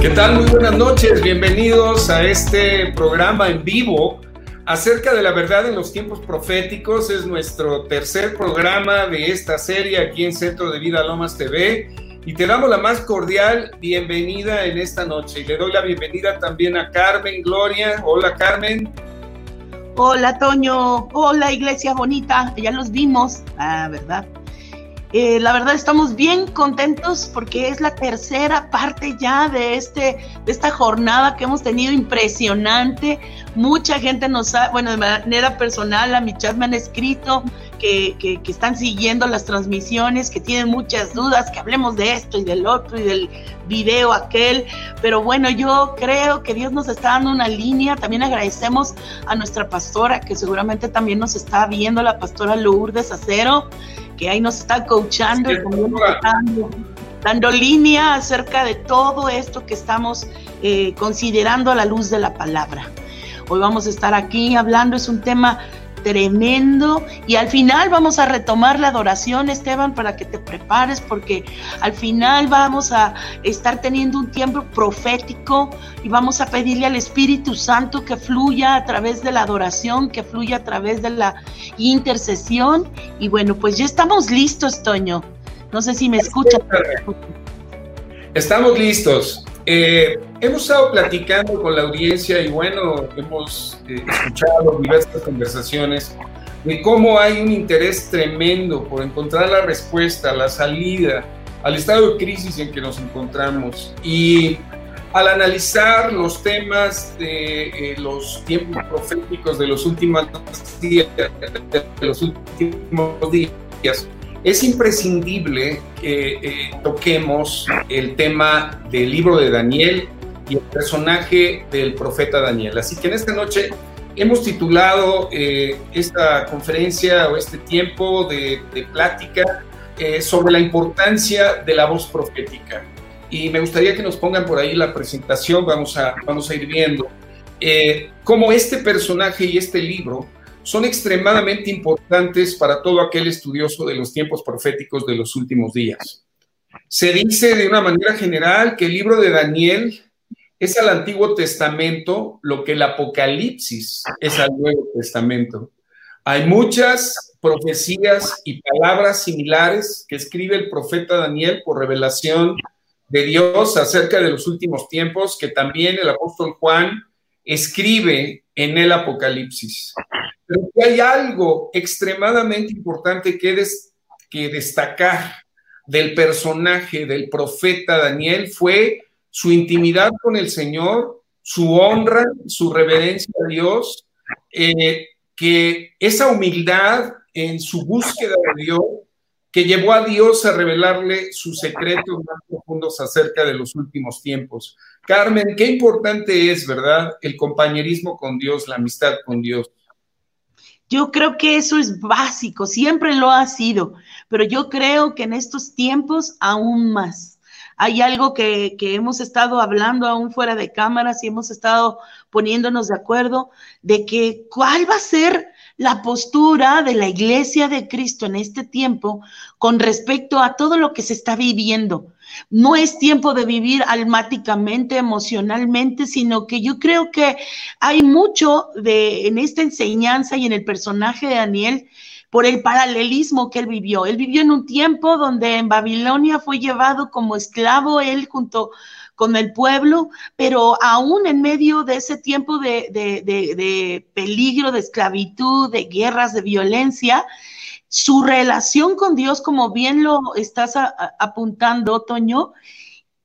¿Qué tal? Muy buenas noches, bienvenidos a este programa en vivo acerca de la verdad en los tiempos proféticos. Es nuestro tercer programa de esta serie aquí en Centro de Vida Lomas TV y te damos la más cordial bienvenida en esta noche. Y le doy la bienvenida también a Carmen Gloria. Hola Carmen. Hola Toño, hola Iglesia Bonita, ya los vimos, ah, ¿verdad? Eh, la verdad estamos bien contentos porque es la tercera parte ya de, este, de esta jornada que hemos tenido impresionante. Mucha gente nos ha, bueno, de manera personal a mi chat me han escrito que, que, que, están siguiendo las transmisiones, que tienen muchas dudas, que hablemos de esto y del otro y del video aquel. Pero bueno, yo creo que Dios nos está dando una línea. También agradecemos a nuestra pastora, que seguramente también nos está viendo, la pastora Lourdes Acero que ahí nos está coachando y dando, dando, línea acerca de todo esto que estamos eh, considerando a la luz de la palabra. Hoy vamos a estar aquí hablando, es un tema tremendo. Y al final vamos a retomar la adoración, Esteban, para que te prepares, porque al final vamos a estar teniendo un tiempo profético y vamos a pedirle al Espíritu Santo que fluya a través de la adoración, que fluya a través de la intercesión. Y bueno, pues ya estamos listos, Toño. No sé si me escuchas. Estamos listos. Eh, hemos estado platicando con la audiencia y bueno, hemos eh, escuchado diversas conversaciones de cómo hay un interés tremendo por encontrar la respuesta, la salida al estado de crisis en que nos encontramos. Y al analizar los temas de eh, los tiempos proféticos de los últimos días, de los últimos días es imprescindible que eh, toquemos el tema del libro de Daniel y el personaje del profeta Daniel. Así que en esta noche hemos titulado eh, esta conferencia o este tiempo de, plática eh, sobre la importancia de la voz profética. Y me gustaría que nos pongan por ahí la presentación, vamos a, vamos a ir viendo cómo este personaje y este libro son extremadamente importantes para todo aquel estudioso de los tiempos proféticos de los últimos días. Se dice de una manera general que el libro de Daniel es al Antiguo Testamento lo que el Apocalipsis es al Nuevo Testamento. Hay muchas profecías y palabras similares que escribe el profeta Daniel por revelación de Dios acerca de los últimos tiempos que también el apóstol Juan escribe en el Apocalipsis. Pero hay algo extremadamente importante que, que destacar del personaje del profeta Daniel fue su intimidad con el Señor, su honra, su reverencia a Dios, eh, que esa humildad en su búsqueda de Dios, que llevó a Dios a revelarle sus secretos más profundos acerca de los últimos tiempos. Carmen, qué importante es, ¿verdad? El compañerismo con Dios, la amistad con Dios. Yo creo que eso es básico, siempre lo ha sido, pero yo creo que en estos tiempos aún más. Hay algo que, que, hemos estado hablando aún fuera de cámaras y hemos estado poniéndonos de acuerdo de que cuál va a ser la postura de la iglesia de Cristo en este tiempo con respecto a todo lo que se está viviendo. No es tiempo de vivir almáticamente, emocionalmente, sino que yo creo que hay mucho de en esta enseñanza y en el personaje de Daniel por el paralelismo que él vivió. Él vivió en un tiempo donde en Babilonia fue llevado como esclavo él junto con el pueblo, pero aún en medio de ese tiempo de, de, de peligro, de esclavitud, de guerras, de violencia, su relación con Dios, como bien lo estás apuntando, Toño,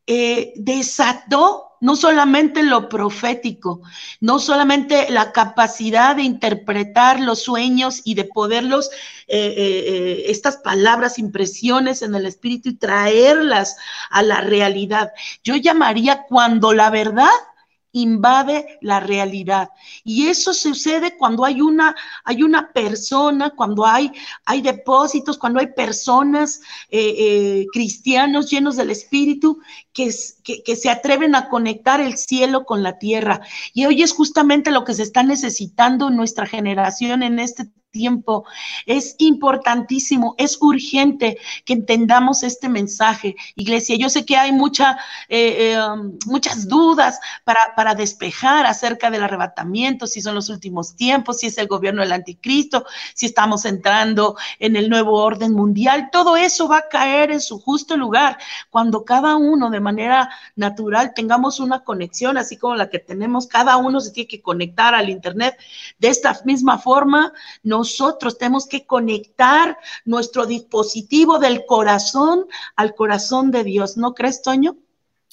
eh, desató no solamente lo profético, no solamente la capacidad de interpretar los sueños y de poderlos, eh, eh, estas palabras, impresiones en el espíritu y traerlas a la realidad. Yo llamaría cuando la verdad invade la realidad. Y eso sucede cuando hay una, hay una persona, cuando hay, hay depósitos, cuando hay personas, eh, eh, cristianos llenos del Espíritu, que, que, que, se atreven a conectar el cielo con la tierra. Y hoy es justamente lo que se está necesitando en nuestra generación en este tiempo. Es importantísimo, es urgente que entendamos este mensaje, iglesia. Yo sé que hay mucha, eh, eh, um, muchas dudas para, para despejar acerca del arrebatamiento, si son los últimos tiempos, si es el gobierno del anticristo, si estamos entrando en el nuevo orden mundial. Todo eso va a caer en su justo lugar cuando cada uno de manera natural tengamos una conexión, así como la que tenemos, cada uno se tiene que conectar al Internet. De esta misma forma, nosotros tenemos que conectar nuestro dispositivo del corazón al corazón de Dios. ¿No crees, Toño?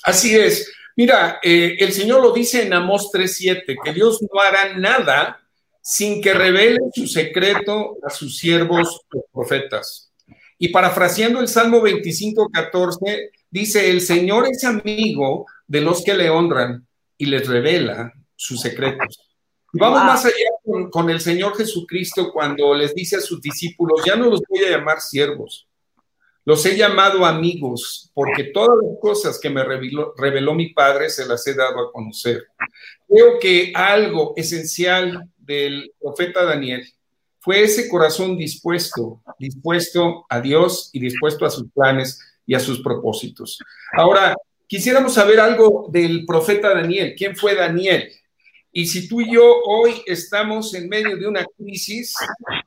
Así es. Mira, eh, el Señor lo dice en Amós 3.7, que Dios no hará nada sin que revele su secreto a sus siervos los profetas. Y parafraseando el Salmo 25.14, dice, el Señor es amigo de los que le honran y les revela sus secretos. Y vamos más allá con, con, el Señor Jesucristo cuando les dice a sus discípulos, ya no los voy a llamar siervos, los he llamado amigos, porque todas las cosas que me reveló, reveló mi Padre se las he dado a conocer. Creo que algo esencial del profeta Daniel fue ese corazón dispuesto, dispuesto a Dios y dispuesto a sus planes y a sus propósitos. Ahora, quisiéramos saber algo del profeta Daniel. ¿Quién fue Daniel? Y si tú y yo hoy estamos en medio de una crisis,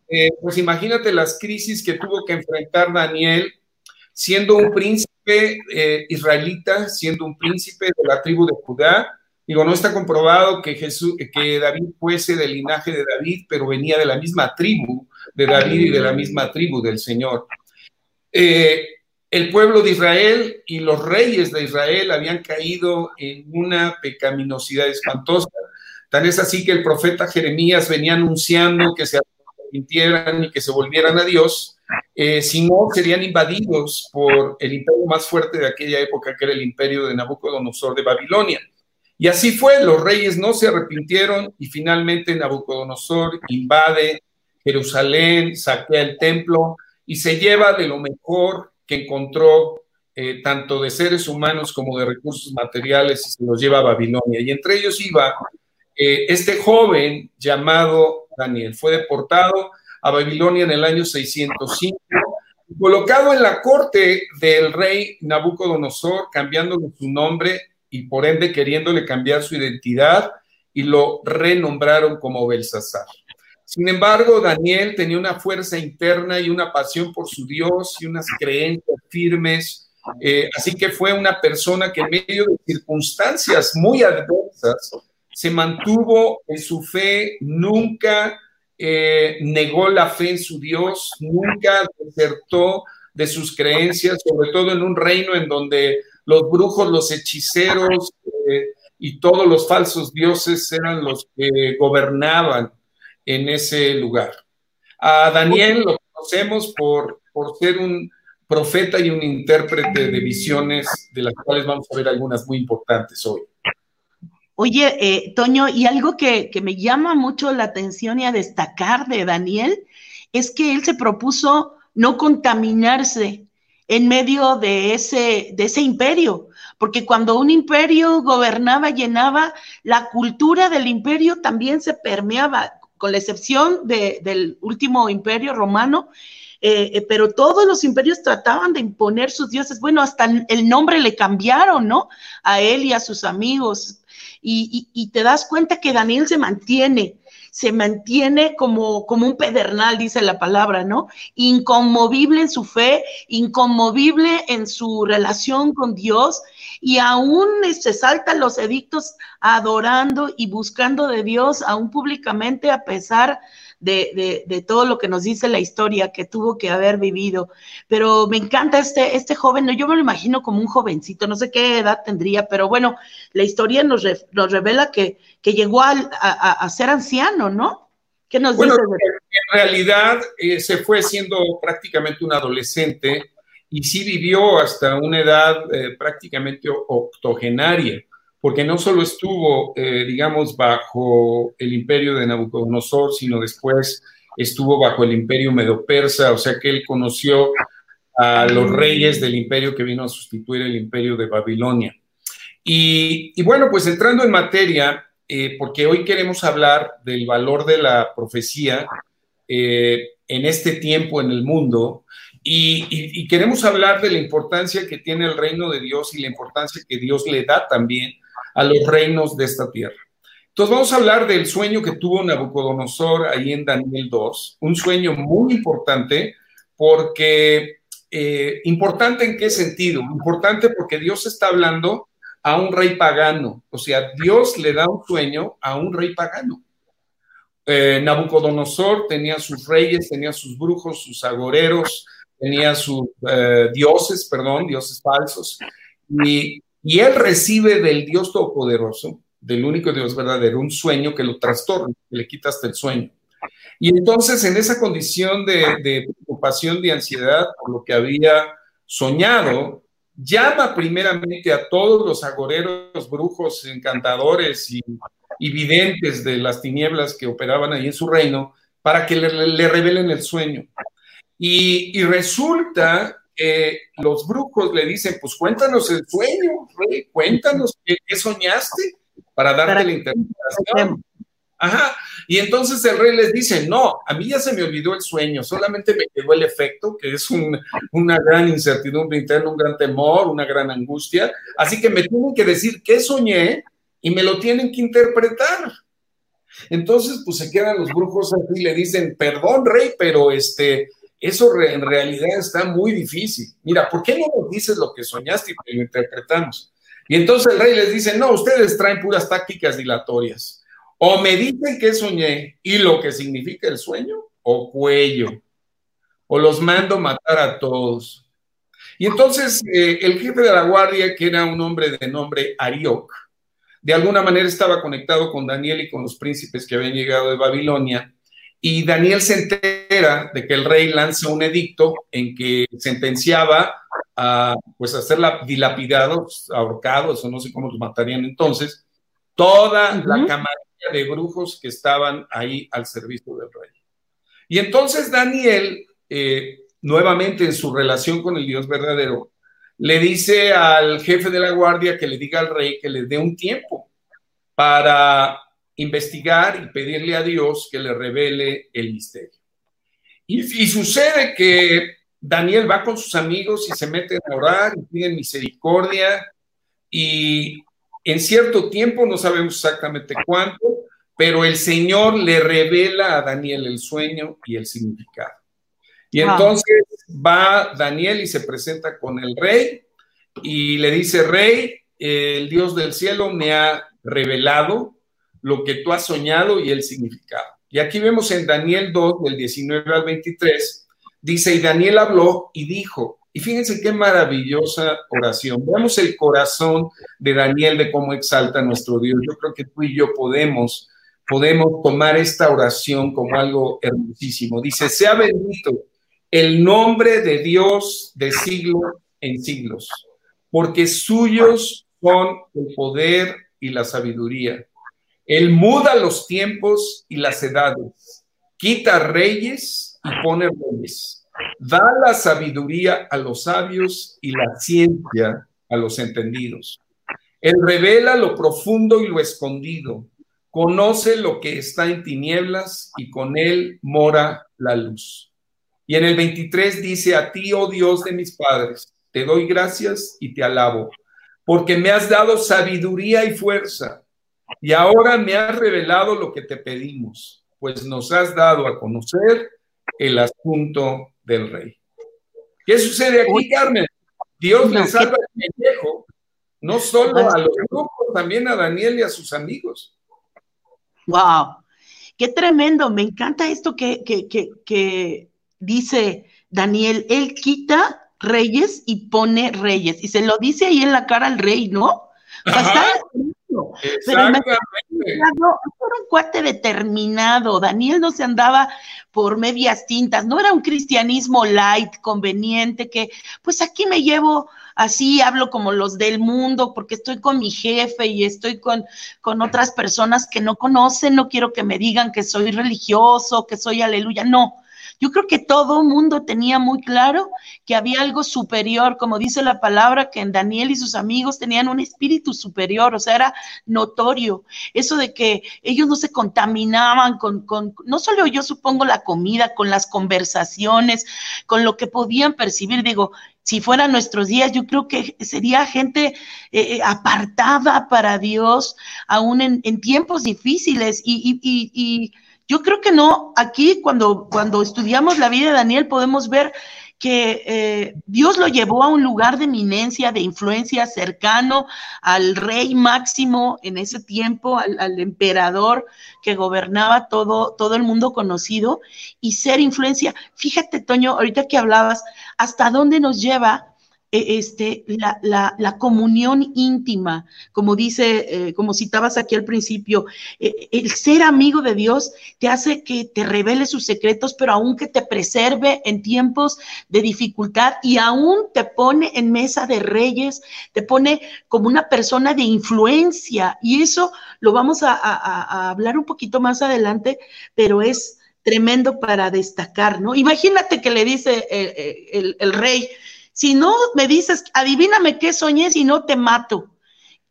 eh, pues imagínate las crisis que tuvo que enfrentar Daniel siendo un príncipe eh, israelita, siendo un príncipe de la tribu de Judá. Digo, no está comprobado que, Jesús, que David fuese del linaje de David, pero venía de la misma tribu de David y de la misma tribu del Señor. Eh, el pueblo de Israel y los reyes de Israel habían caído en una pecaminosidad espantosa. Tal es así que el profeta Jeremías venía anunciando que se arrepintieran y que se volvieran a Dios, eh, si no serían invadidos por el imperio más fuerte de aquella época, que era el imperio de Nabucodonosor de Babilonia. Y así fue, los reyes no se arrepintieron y finalmente Nabucodonosor invade Jerusalén, saquea el templo y se lleva de lo mejor que encontró eh, tanto de seres humanos como de recursos materiales y se los lleva a Babilonia. Y entre ellos iba eh, este joven llamado Daniel. Fue deportado a Babilonia en el año 605, colocado en la corte del rey Nabucodonosor, cambiándole su nombre y por ende queriéndole cambiar su identidad y lo renombraron como Belsasar. Sin embargo, Daniel tenía una fuerza interna y una pasión por su Dios y unas creencias firmes. Eh, así que fue una persona que en medio de circunstancias muy adversas se mantuvo en su fe, nunca eh, negó la fe en su Dios, nunca desertó de sus creencias, sobre todo en un reino en donde los brujos, los hechiceros eh, y todos los falsos dioses eran los que gobernaban en ese lugar. A Daniel lo conocemos por, por ser un profeta y un intérprete de visiones, de las cuales vamos a ver algunas muy importantes hoy. Oye, eh, Toño, y algo que, que, me llama mucho la atención y a destacar de Daniel es que él se propuso no contaminarse en medio de ese, de ese imperio, porque cuando un imperio gobernaba, llenaba, la cultura del imperio también se permeaba con la excepción del último imperio romano, eh, eh, pero todos los imperios trataban de imponer sus dioses. Bueno, hasta el nombre le cambiaron, ¿no? A él y a sus amigos. y te das cuenta que Daniel se mantiene, se mantiene como, como un pedernal, dice la palabra, ¿no? Inconmovible en su fe, inconmovible en su relación con Dios y aún se saltan los edictos adorando y buscando de Dios, aún públicamente, a pesar de, de, todo lo que nos dice la historia que tuvo que haber vivido. Pero me encanta este, este joven, yo me lo imagino como un jovencito, no sé qué edad tendría, pero bueno, la historia nos, nos revela que, que llegó a, a, ser anciano, ¿no? ¿Qué nos bueno, dice? En realidad eh, se fue siendo prácticamente un adolescente y sí vivió hasta una edad eh, prácticamente octogenaria porque no solo estuvo, eh, digamos, bajo el imperio de Nabucodonosor, sino después estuvo bajo el imperio medo-persa, o sea que él conoció a los reyes del imperio que vino a sustituir el imperio de Babilonia. Y, bueno, pues entrando en materia, eh, porque hoy queremos hablar del valor de la profecía, eh, en este tiempo en el mundo y, queremos hablar de la importancia que tiene el reino de Dios y la importancia que Dios le da también a los reinos de esta tierra. Entonces vamos a hablar del sueño que tuvo Nabucodonosor ahí en Daniel 2, un sueño muy importante porque, eh, importante en qué sentido? Importante porque Dios está hablando a un rey pagano, o sea, Dios le da un sueño a un rey pagano. Eh, Nabucodonosor tenía sus reyes, tenía sus brujos, sus agoreros, tenía sus eh, dioses, perdón, dioses falsos, y, y, él recibe del Dios Todopoderoso, del único Dios verdadero, un sueño que lo trastorna, que le quita hasta el sueño. Y entonces en esa condición de, preocupación, de ansiedad por lo que había soñado, llama primeramente a todos los agoreros, brujos, encantadores y, videntes de las tinieblas que operaban ahí en su reino para que le, revelen el sueño. Y, resulta que los brujos le dicen, pues cuéntanos el sueño, rey, cuéntanos qué, soñaste para darte la interpretación. Ajá. Y entonces el rey les dice, no, a mí ya se me olvidó el sueño, solamente me quedó el efecto, que es una gran incertidumbre interna, un gran temor, una gran angustia. Así que me tienen que decir qué soñé y me lo tienen que interpretar. Entonces, pues se quedan los brujos así y le dicen, perdón, rey, pero este, eso en realidad está muy difícil. Mira, ¿por qué no nos dices lo que soñaste y lo interpretamos? Y entonces el rey les dice, no, ustedes traen puras tácticas dilatorias. O me dicen que soñé y lo que significa el sueño, o cuello, o los mando matar a todos. Y entonces eh, el jefe de la guardia, que era un hombre de nombre Arioc, de alguna manera estaba conectado con Daniel y con los príncipes que habían llegado de Babilonia, y Daniel se entera de que el rey lanza un edicto en que sentenciaba a, pues, a ser dilapidados, ahorcados, o no sé cómo los matarían entonces, toda la camarilla de brujos que estaban ahí al servicio del rey. Y entonces Daniel, eh, nuevamente en su relación con el Dios verdadero, le dice al jefe de la guardia que le diga al rey que le dé un tiempo para investigar y pedirle a Dios que le revele el misterio. Y, y sucede que Daniel va con sus amigos y se meten a orar y piden misericordia y en cierto tiempo, no sabemos exactamente cuánto, pero el Señor le revela a Daniel el sueño y el significado. Y entonces va Daniel y se presenta con el rey y le dice, rey, el Dios del cielo me ha revelado lo que tú has soñado y el significado. Y aquí vemos en Daniel 2, del 19 al 23, dice, y Daniel habló y dijo, y fíjense qué maravillosa oración. Veamos el corazón de Daniel de cómo exalta a nuestro Dios. Yo creo que tú y yo podemos, podemos tomar esta oración como algo hermosísimo. Dice, sea bendito el nombre de Dios de siglo en siglos, porque suyos son el poder y la sabiduría. Él muda los tiempos y las edades, quita reyes y pone reyes Da la sabiduría a los sabios y la ciencia a los entendidos. Él revela lo profundo y lo escondido. Conoce lo que está en tinieblas y con él mora la luz. Y en el 23 dice, a ti, oh Dios de mis padres, te doy gracias y te alabo, porque me has dado sabiduría y fuerza, y ahora me has revelado lo que te pedimos, pues nos has dado a conocer el asunto del rey. ¿Qué sucede aquí, Carmen? Dios le salva al viejo, no solo a los grupos, también a Daniel y a sus amigos. Wow, qué tremendo, me encanta esto que, que, dice Daniel, él quita reyes y pone reyes, y se lo dice ahí en la cara al rey, ¿no? Pero era un cuate determinado. Daniel no se andaba por medias tintas, no era un cristianismo light, conveniente, que pues aquí me llevo así, hablo como los del mundo, porque estoy con mi jefe y estoy con, con otras personas que no conocen, no quiero que me digan que soy religioso, que soy aleluya, no. Yo creo que todo mundo tenía muy claro que había algo superior, como dice la palabra, que en Daniel y sus amigos tenían un espíritu superior, o sea, era notorio. Eso de que ellos no se contaminaban con, no solo yo supongo la comida, con las conversaciones, con lo que podían percibir. Digo, si fueran nuestros días, yo creo que sería gente eh, eh, apartada para Dios, aún en, tiempos difíciles. Y, yo creo que no, aquí cuando, cuando estudiamos la vida de Daniel podemos ver que eh, Dios lo llevó a un lugar de eminencia, de influencia cercano al rey máximo en ese tiempo, al, emperador que gobernaba todo, todo el mundo conocido y ser influencia. Fíjate, Toño, ahorita que hablabas, hasta dónde nos lleva este, la, la, la, comunión íntima, como dice, eh, como citabas aquí al principio, eh, el ser amigo de Dios te hace que te revele sus secretos, pero aún que te preserve en tiempos de dificultad y aún te pone en mesa de reyes, te pone como una persona de influencia. Y eso lo vamos a, a, hablar un poquito más adelante, pero es tremendo para destacar, ¿no? Imagínate que le dice eh, el, el rey, si no me dices, adivíname qué soñé, si no te mato.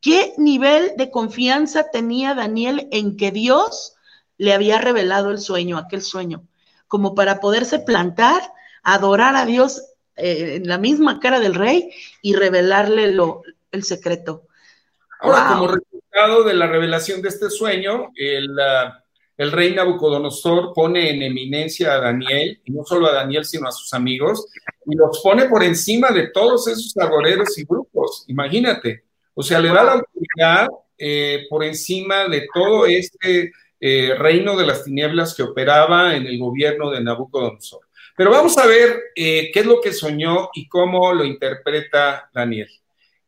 ¿Qué nivel de confianza tenía Daniel en que Dios le había revelado el sueño, aquel sueño, como para poderse plantar, adorar a Dios eh, en la misma cara del rey y revelarle lo, el secreto? Ahora, como resultado de la revelación de este sueño, el, uh, el rey Nabucodonosor pone en eminencia a Daniel, y no solo a Daniel, sino a sus amigos, y los pone por encima de todos esos agoreros y grupos, imagínate. O sea, le da la autoridad eh, por encima de todo este eh, reino de las tinieblas que operaba en el gobierno de Nabucodonosor. Pero vamos a ver eh, qué es lo que soñó y cómo lo interpreta Daniel.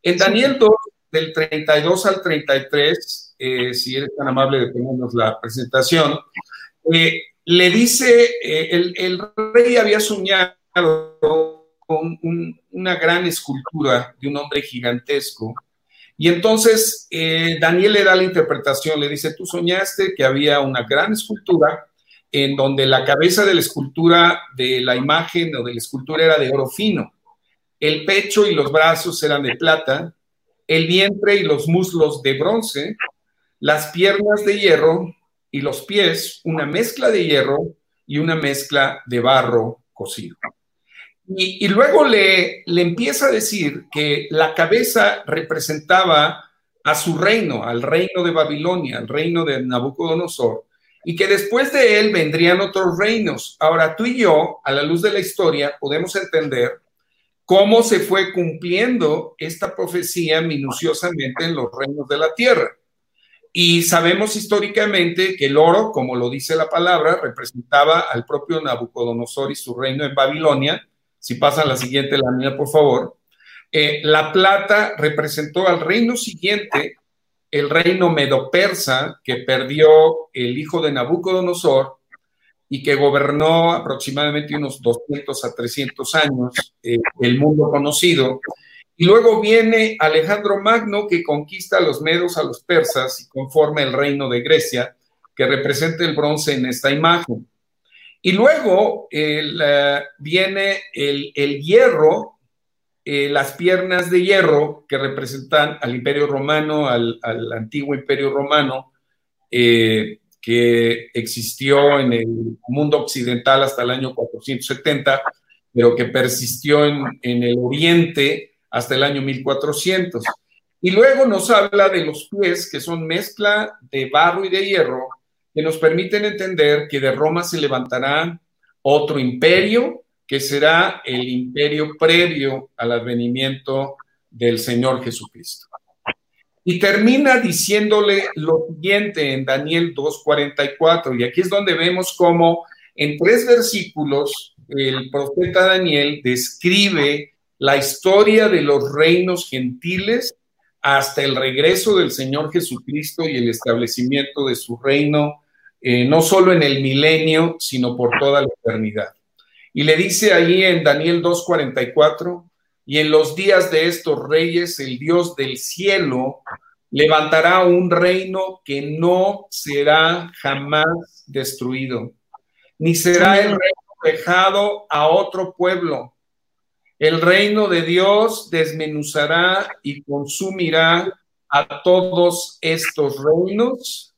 En Daniel 2, del 32 al 33, eh, si eres tan amable de ponernos la presentación, eh, le dice, eh, el, rey había soñado con una gran escultura de un hombre gigantesco. Y entonces Daniel le da la interpretación, le dice, tú soñaste que había una gran escultura en donde la cabeza de la escultura, de la imagen o de la escultura era de oro fino, el pecho y los brazos eran de plata, el vientre y los muslos de bronce, las piernas de hierro y los pies una mezcla de hierro y una mezcla de barro cocido. Y, luego le, le empieza a decir que la cabeza representaba a su reino, al reino de Babilonia, al reino de Nabucodonosor, y que después de él vendrían otros reinos. Ahora tú y yo, a la luz de la historia, podemos entender cómo se fue cumpliendo esta profecía minuciosamente en los reinos de la tierra. Y sabemos históricamente que el oro, como lo dice la palabra, representaba al propio Nabucodonosor y su reino en Babilonia. Si pasan la siguiente lámina, por favor. Eh, la plata representó al reino siguiente, el reino medo-persa, que perdió el hijo de Nabucodonosor y que gobernó aproximadamente unos 200 a 300 años eh, el mundo conocido. Y luego viene Alejandro Magno que conquista a los medos, a los persas y conforma el reino de Grecia, que representa el bronce en esta imagen. Y luego eh, viene el, hierro, eh, las piernas de hierro que representan al imperio romano, al, antiguo imperio romano, eh, que existió en el mundo occidental hasta el año 470, pero que persistió en, en el oriente hasta el año 1400. Y luego nos habla de los pies, que son mezcla de barro y de hierro, que nos permiten entender que de Roma se levantará otro imperio, que será el imperio previo al advenimiento del Señor Jesucristo. Y termina diciéndole lo siguiente en Daniel 2.44, y aquí es donde vemos cómo en tres versículos el profeta Daniel describe la historia de los reinos gentiles hasta el regreso del Señor Jesucristo y el establecimiento de su reino, eh, no solo en el milenio, sino por toda la eternidad. Y le dice ahí en Daniel 2.44, y en los días de estos reyes, el Dios del cielo levantará un reino que no será jamás destruido, ni será el reino dejado a otro pueblo. El reino de Dios desmenuzará y consumirá a todos estos reinos,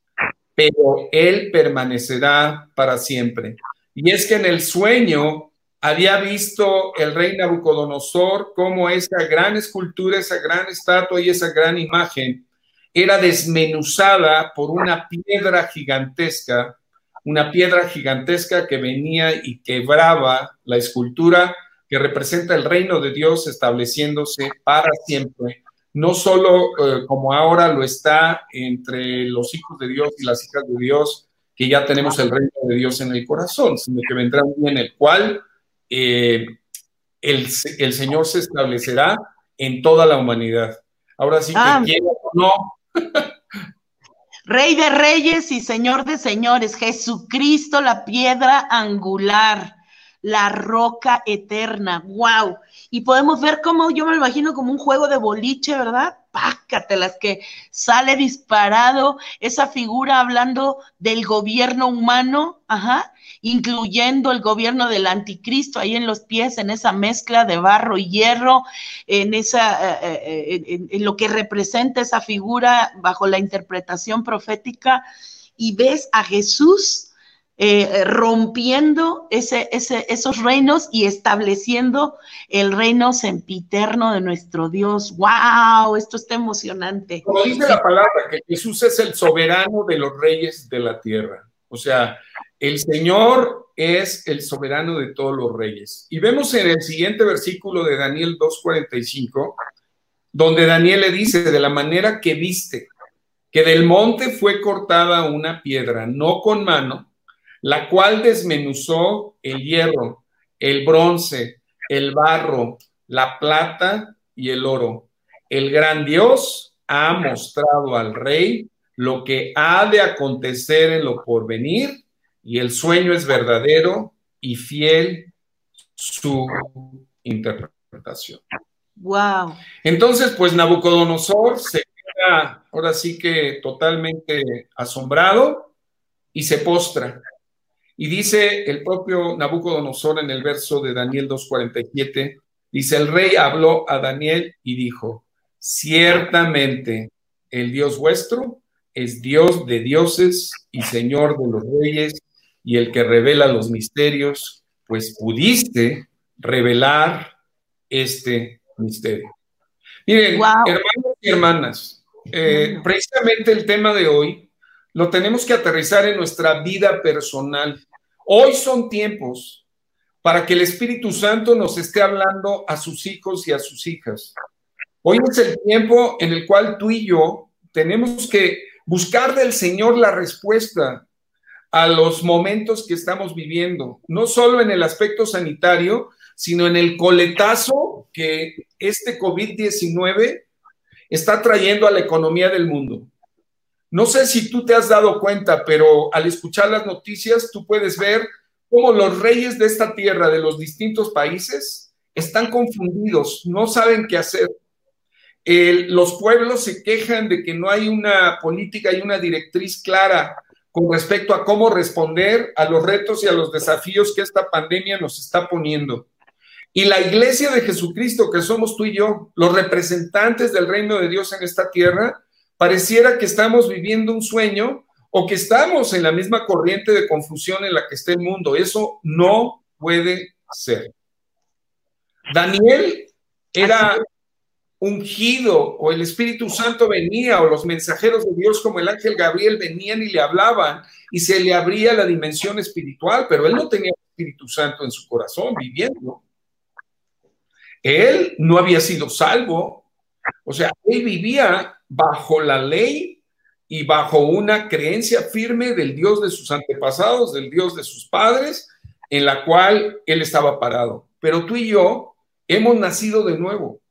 pero Él permanecerá para siempre. Y es que en el sueño había visto el rey Nabucodonosor como esa gran escultura, esa gran estatua y esa gran imagen era desmenuzada por una piedra gigantesca, una piedra gigantesca que venía y quebraba la escultura que representa el reino de Dios estableciéndose para siempre, no solo eh, como ahora lo está entre los hijos de Dios y las hijas de Dios, que ya tenemos el reino de Dios en el corazón, sino que vendrá un día en el cual eh, el, Señor se establecerá en toda la humanidad. Ahora sí que ah. o no. Rey de reyes y Señor de señores, Jesucristo, la piedra angular la roca eterna. ¡Wow! Y podemos ver cómo yo me imagino como un juego de boliche, ¿verdad? las que sale disparado esa figura hablando del gobierno humano, ajá, incluyendo el gobierno del anticristo ahí en los pies, en esa mezcla de barro y hierro, en esa, eh, eh, en lo que representa esa figura bajo la interpretación profética, y ves a Jesús eh, rompiendo ese, esos reinos y estableciendo el reino sempiterno de nuestro Dios. ¡Wow! Esto está emocionante. Como dice la palabra, que Jesús es el soberano de los reyes de la tierra. O sea, el Señor es el soberano de todos los reyes. Y vemos en el siguiente versículo de Daniel 2.45, donde Daniel le dice, de la manera que viste, que del monte fue cortada una piedra, no con mano, la cual desmenuzó el hierro, el bronce, el barro, la plata y el oro. El gran Dios ha mostrado al rey lo que ha de acontecer en lo porvenir, y el sueño es verdadero y fiel su interpretación. Wow. Entonces, pues Nabucodonosor se queda ahora sí que totalmente asombrado y se postra. Y dice el propio Nabucodonosor en el verso de Daniel 2.47, dice, el rey habló a Daniel y dijo, ciertamente el Dios vuestro es Dios de dioses y Señor de los reyes y el que revela los misterios, pues pudiste revelar este misterio. Miren, hermanos y hermanas, eh, precisamente el tema de hoy lo tenemos que aterrizar en nuestra vida personal. Hoy son tiempos para que el Espíritu Santo nos esté hablando a sus hijos y a sus hijas. Hoy es el tiempo en el cual tú y yo tenemos que buscar del Señor la respuesta a los momentos que estamos viviendo, no solo en el aspecto sanitario, sino en el coletazo que este COVID-19 está trayendo a la economía del mundo. No sé si tú te has dado cuenta, pero al escuchar las noticias, tú puedes ver cómo los reyes de esta tierra, de los distintos países, están confundidos, no saben qué hacer. los pueblos se quejan de que no hay una política y una directriz clara con respecto a cómo responder a los retos y a los desafíos que esta pandemia nos está poniendo. Y la iglesia de Jesucristo, que somos tú y yo, los representantes del reino de Dios en esta tierra, pareciera que estamos viviendo un sueño o que estamos en la misma corriente de confusión en la que está el mundo. Eso no puede ser. Daniel era ungido o el Espíritu Santo venía o los mensajeros de Dios como el ángel Gabriel venían y le hablaban y se le abría la dimensión espiritual, pero él no tenía el Espíritu Santo en su corazón viviendo. Él no había sido salvo, o sea, él vivía bajo la ley y bajo una creencia firme del Dios de sus antepasados, del Dios de sus padres, en la cual él estaba parado. Pero tú y yo hemos nacido de nuevo.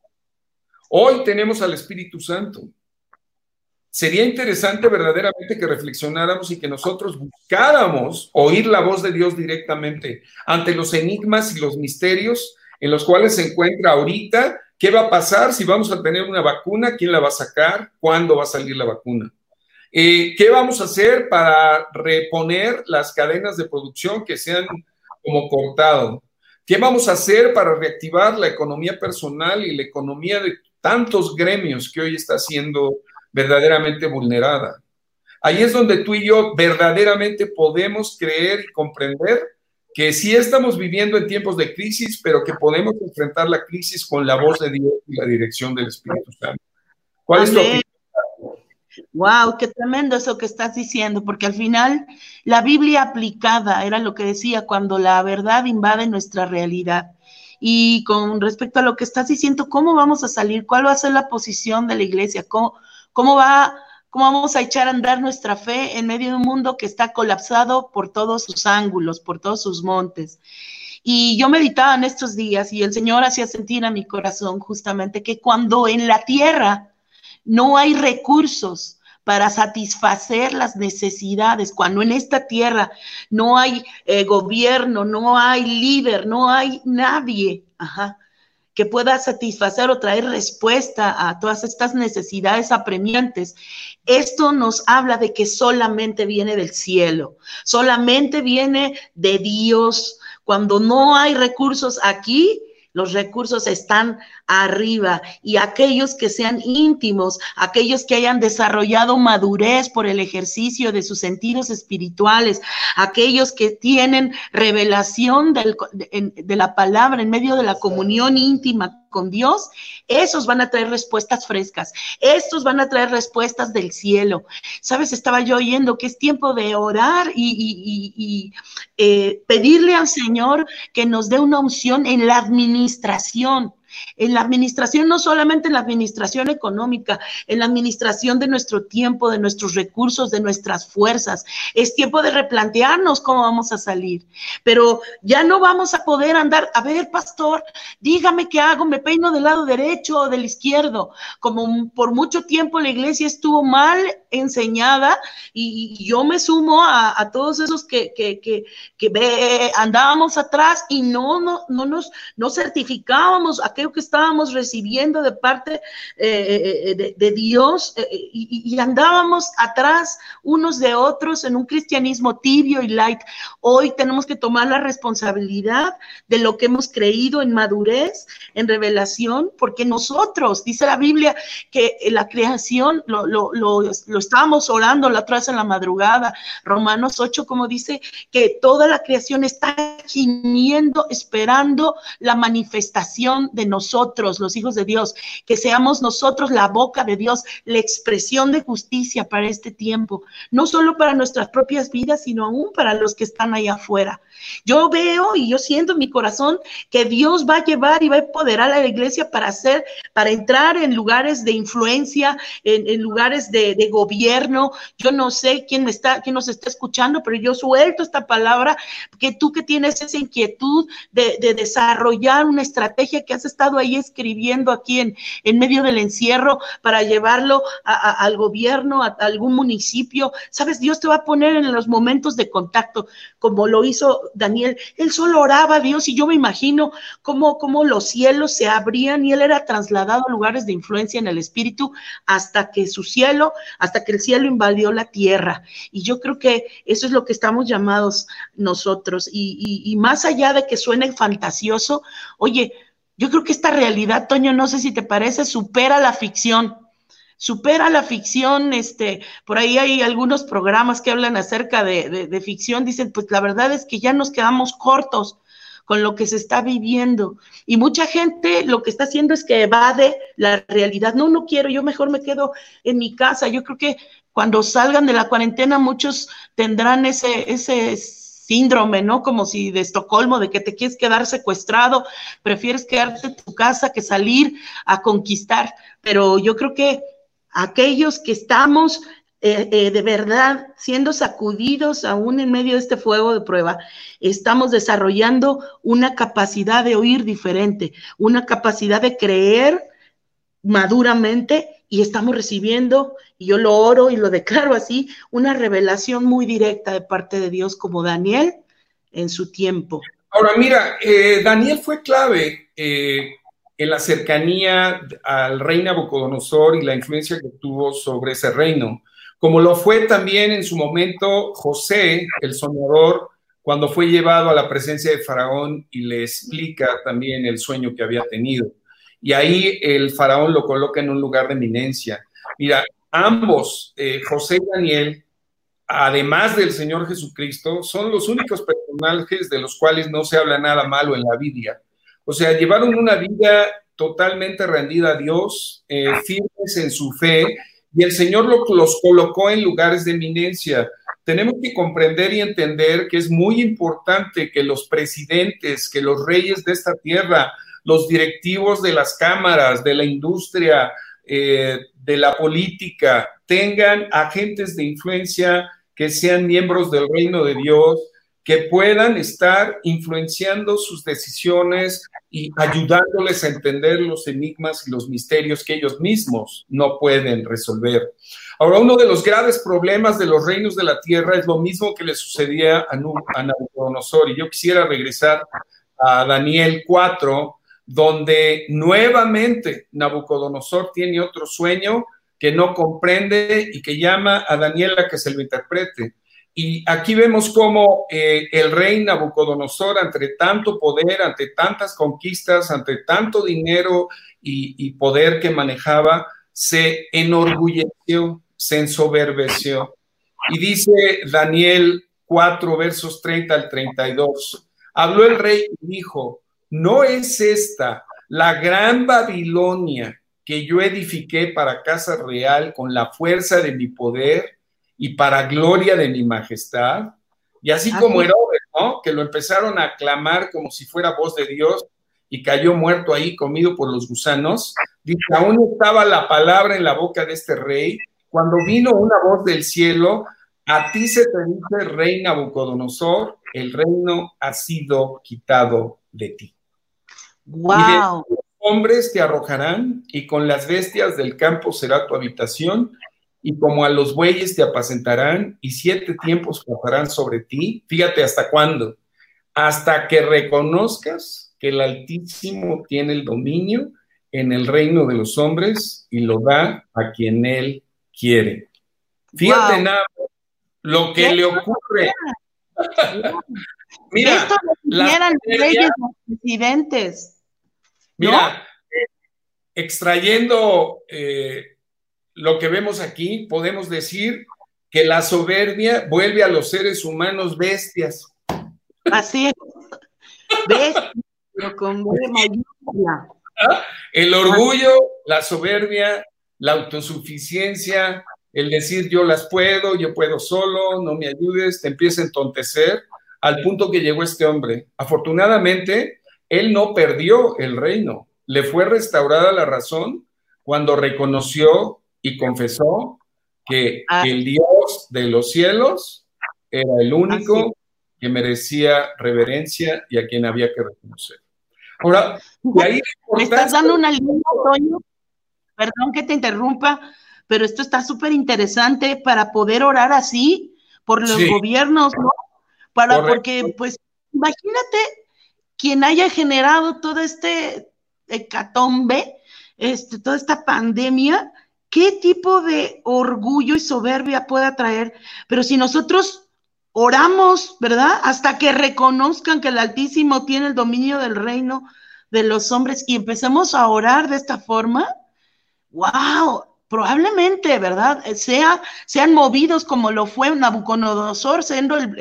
Hoy tenemos al Espíritu Santo. Sería interesante verdaderamente que reflexionáramos y que nosotros buscáramos oír la voz de Dios directamente ante los enigmas y los misterios en los cuales se encuentra ahorita ¿Qué va a pasar si vamos a tener una vacuna? ¿Quién la va a sacar? ¿Cuándo va a salir la vacuna? Eh, ¿Qué vamos a hacer para reponer las cadenas de producción que se han como cortado. ¿Qué vamos a hacer para reactivar la economía personal y la economía de tantos gremios que hoy está siendo verdaderamente vulnerada? Ahí es donde tú y yo verdaderamente podemos creer y comprender que sí estamos viviendo en tiempos de crisis, pero que podemos enfrentar la crisis con la voz de Dios y la dirección del Espíritu Santo. ¿Cuál es tu opinión? Wow, qué tremendo eso que estás diciendo, porque al final la Biblia aplicada era lo que decía cuando la verdad invade nuestra realidad. Y con respecto a lo que estás diciendo, ¿cómo vamos a salir? ¿Cuál va a ser la posición de la iglesia? ¿Cómo, cómo va, cómo vamos a echar a andar nuestra fe en medio de un mundo que está colapsado por todos sus ángulos, por todos sus montes? Y yo meditaba en estos días y el Señor hacía sentir a mi corazón justamente que cuando en la tierra no hay recursos para satisfacer las necesidades, cuando en esta tierra no hay eh, gobierno, no hay líder, no hay nadie que pueda satisfacer o traer respuesta a todas estas necesidades apremiantes. Esto nos habla de que solamente viene del cielo, solamente viene de Dios. Cuando no hay recursos aquí, los recursos están arriba y aquellos que sean íntimos, aquellos que hayan desarrollado madurez por el ejercicio de sus sentidos espirituales, aquellos que tienen revelación de la palabra en medio de la comunión íntima con Dios, esos van a traer respuestas frescas, estos van a traer respuestas del cielo. Sabes, estaba yo oyendo que es tiempo de orar y, eh, pedirle al Señor que nos dé una unción en la administración en la administración, no solamente en la administración económica, en la administración de nuestro tiempo, de nuestros recursos, de nuestras fuerzas. Es tiempo de replantearnos cómo vamos a salir. Pero ya no vamos a poder andar, a ver, pastor, dígame qué hago, me peino del lado derecho o del izquierdo. Como por mucho tiempo la iglesia estuvo mal enseñada y, yo me sumo a, todos esos que, que, que, que andábamos atrás y no, no, no nos no certificábamos que estábamos recibiendo de parte eh, eh, de, Dios eh, y, andábamos atrás unos de otros en un cristianismo tibio y light. Hoy tenemos que tomar la responsabilidad de lo que hemos creído en madurez, en revelación, porque nosotros, dice la Biblia, que la creación lo, lo, lo, estábamos orando la otra en la madrugada, Romanos 8, como dice, que toda la creación está gimiendo, esperando la manifestación de nosotros, los hijos de Dios, que seamos nosotros la boca de Dios, la expresión de justicia para este tiempo, no solo para nuestras propias vidas, sino aún para los que están allá afuera. Yo veo y yo siento en mi corazón que Dios va a llevar y va a empoderar a la iglesia para hacer, para entrar en lugares de influencia, en, lugares de, gobierno. Yo no sé quién está, quién nos está escuchando, pero yo suelto esta palabra que tú que tienes esa inquietud de, de desarrollar una estrategia que has estado ahí escribiendo aquí en, en medio del encierro para llevarlo al gobierno, a, algún municipio. Sabes, Dios te va a poner en los momentos de contacto, como lo hizo Daniel. Él solo oraba a Dios y yo me imagino cómo, cómo los cielos se abrían y él era trasladado a lugares de influencia en el espíritu hasta que su cielo, hasta que el cielo invadió la tierra. Y yo creo que eso es lo que estamos llamados nosotros. Y más allá de que suene fantasioso, oye, yo creo que esta realidad, Toño, no sé si te parece, supera la ficción. Supera la ficción, este, por ahí hay algunos programas que hablan acerca de, de, ficción, dicen, pues la verdad es que ya nos quedamos cortos con lo que se está viviendo. Y mucha gente lo que está haciendo es que evade la realidad. No, no quiero, yo mejor me quedo en mi casa. Yo creo que cuando salgan de la cuarentena muchos tendrán ese, ese síndrome, ¿no? Como si de Estocolmo, de que te quieres quedar secuestrado, prefieres quedarte en tu casa que salir a conquistar. Pero yo creo que aquellos que estamos eh, eh, de verdad siendo sacudidos aún en medio de este fuego de prueba, estamos desarrollando una capacidad de oír diferente, una capacidad de creer maduramente y estamos recibiendo, y yo lo oro y lo declaro así, una revelación muy directa de parte de Dios como Daniel en su tiempo. Ahora, mira, eh, Daniel fue clave eh, en la cercanía al rey Nabucodonosor y la influencia que tuvo sobre ese reino, como lo fue también en su momento José, el soñador, cuando fue llevado a la presencia de Faraón y le explica también el sueño que había tenido. Y ahí el Faraón lo coloca en un lugar de eminencia. Mira, ambos, eh, José y Daniel, además del Señor Jesucristo, son los únicos personajes de los cuales no se habla nada malo en la Biblia. O sea, llevaron una vida totalmente rendida a Dios, eh, firmes en su fe, y el Señor los colocó en lugares de eminencia. Tenemos que comprender y entender que es muy importante que los presidentes, que los reyes de esta tierra, los directivos de las cámaras, de la industria, eh, de la política, tengan agentes de influencia que sean miembros del reino de Dios, que puedan estar influenciando sus decisiones y ayudándoles a entender los enigmas y los misterios que ellos mismos no pueden resolver. Ahora, uno de los graves problemas de los reinos de la tierra es lo mismo que le sucedía a, Nabucodonosor. Y yo quisiera regresar a Daniel 4, donde nuevamente Nabucodonosor tiene otro sueño que no comprende y que llama a Daniel a que se lo interprete. Y aquí vemos cómo eh, el rey Nabucodonosor, ante tanto poder, ante tantas conquistas, ante tanto dinero y, y poder que manejaba, se enorgulleció, se ensoberbeció. Y dice Daniel 4, versos 30 al 32, habló el rey y dijo, ¿no es esta la gran Babilonia que yo edifiqué para casa real con la fuerza de mi poder y para gloria de mi majestad? Y así como Herodes, ¿no? Que lo empezaron a aclamar como si fuera voz de Dios y cayó muerto ahí, comido por los gusanos. Dice, aún estaba la palabra en la boca de este rey, cuando vino una voz del cielo, a ti se te dice, rey Nabucodonosor, el reino ha sido quitado de ti. Wow. Y hombres te arrojarán, y con las bestias del campo será tu habitación, y como a los bueyes te apacentarán, y siete tiempos pasarán sobre ti. Fíjate hasta cuándo. Hasta que reconozcas que el Altísimo tiene el dominio en el reino de los hombres y lo da a quien él quiere. Fíjate nada lo que le ocurre. Mira, Esto lo reyes presidentes. Mira, extrayendo eh, lo que vemos aquí, podemos decir que la soberbia vuelve a los seres humanos bestias. Así es. Bestias, pero con El orgullo, la soberbia, la autosuficiencia, el decir yo las puedo, yo puedo solo, no me ayudes, te empieza a entontecer al punto que llegó este hombre. Afortunadamente, él no perdió el reino, le fue restaurada la razón cuando reconoció y confesó que ah. el Dios de los cielos era el único que merecía reverencia y a quien había que reconocer. Ahora, de ahí ¿Me estás dando una línea, Toño? Perdón que te interrumpa, pero esto está súper interesante para poder orar así por los gobiernos, ¿no? Para, porque, pues, imagínate quien haya generado todo este hecatombe, este, toda esta pandemia, qué tipo de orgullo y soberbia puede atraer. Pero si nosotros oramos, ¿verdad? Hasta que reconozcan que el Altísimo tiene el dominio del reino de los hombres y empecemos a orar de esta forma, wow, probablemente, ¿verdad? Sea, sean movidos como lo fue Nabucodonosor, siendo el,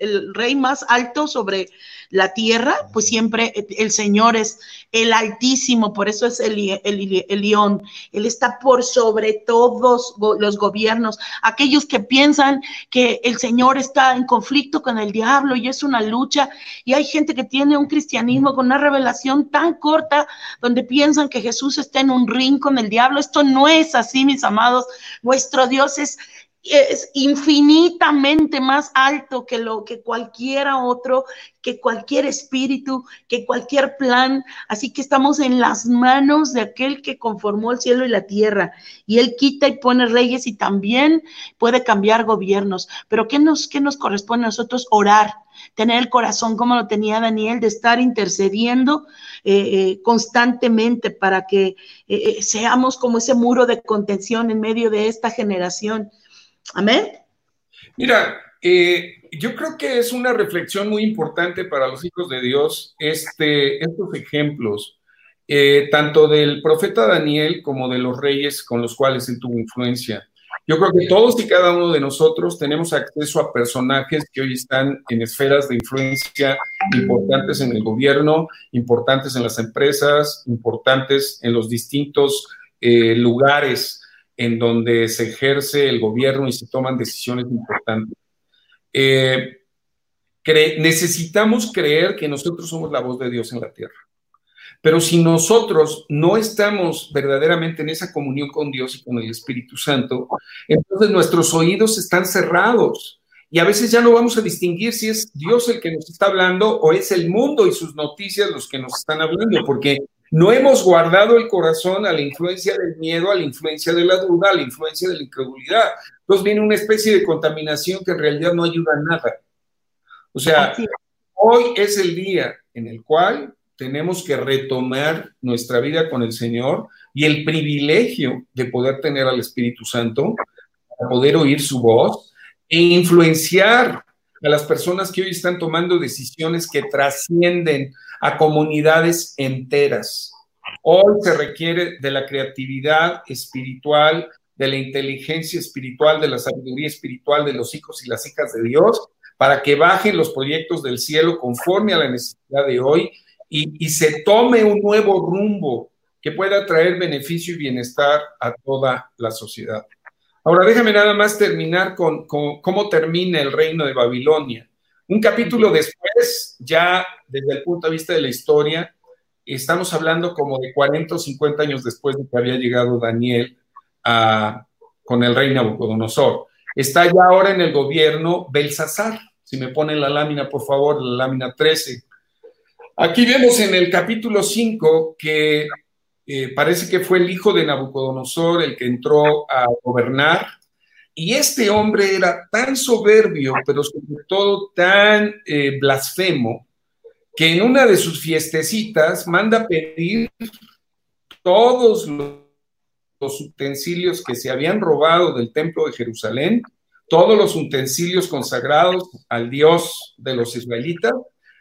el, rey más alto sobre la tierra, pues siempre el Señor es el Altísimo, por eso es el, el, el León. Él está por sobre todos los gobiernos. Aquellos que piensan que el Señor está en conflicto con el diablo y es una lucha, y hay gente que tiene un cristianismo con una revelación tan corta, donde piensan que Jesús está en un ring con el diablo. Esto no es así, mis amados. Nuestro Dios es es infinitamente más alto que lo que cualquiera otro, que cualquier espíritu, que cualquier plan. Así que estamos en las manos de aquel que conformó el cielo y la tierra. Y él quita y pone reyes y también puede cambiar gobiernos. Pero ¿qué nos, qué nos corresponde a nosotros? Orar tener el corazón como lo tenía Daniel, de estar intercediendo eh, eh, constantemente para que eh, seamos como ese muro de contención en medio de esta generación. Amén. Mira, eh, yo creo que es una reflexión muy importante para los hijos de Dios este, estos ejemplos, eh, tanto del profeta Daniel como de los reyes con los cuales él tuvo influencia. Yo creo que todos y cada uno de nosotros tenemos acceso a personajes que hoy están en esferas de influencia importantes en el gobierno, importantes en las empresas, importantes en los distintos eh, lugares en donde se ejerce el gobierno y se toman decisiones importantes. Eh, necesitamos creer que nosotros somos la voz de Dios en la tierra. Pero si nosotros no estamos verdaderamente en esa comunión con Dios y con el Espíritu Santo, entonces nuestros oídos están cerrados y a veces ya no vamos a distinguir si es Dios el que nos está hablando o es el mundo y sus noticias los que nos están hablando, porque no hemos guardado el corazón a la influencia del miedo, a la influencia de la duda, a la influencia de la incredulidad. Entonces viene una especie de contaminación que en realidad no ayuda a nada. O sea, hoy es el día en el cual tenemos que retomar nuestra vida con el Señor y el privilegio de poder tener al Espíritu Santo, para poder oír su voz e influenciar a las personas que hoy están tomando decisiones que trascienden a comunidades enteras. Hoy se requiere de la creatividad espiritual, de la inteligencia espiritual, de la sabiduría espiritual de los hijos y las hijas de Dios, para que bajen los proyectos del cielo conforme a la necesidad de hoy y, se tome un nuevo rumbo que pueda traer beneficio y bienestar a toda la sociedad. Ahora déjame nada más terminar con, con cómo termina el reino de Babilonia. Un capítulo después, ya desde el punto de vista de la historia, estamos hablando como de 40 o 50 años después de que había llegado Daniel con el rey Nabucodonosor. Está ya ahora en el gobierno Belsasar. Si me ponen la lámina, por favor, la lámina 13. Aquí vemos en el capítulo 5 que eh, parece que fue el hijo de Nabucodonosor el que entró a gobernar. Y este hombre era tan soberbio, pero sobre todo tan eh, blasfemo, que en una de sus fiestecitas manda pedir todos los los utensilios que se habían robado del templo de Jerusalén, todos los utensilios consagrados al Dios de los israelitas,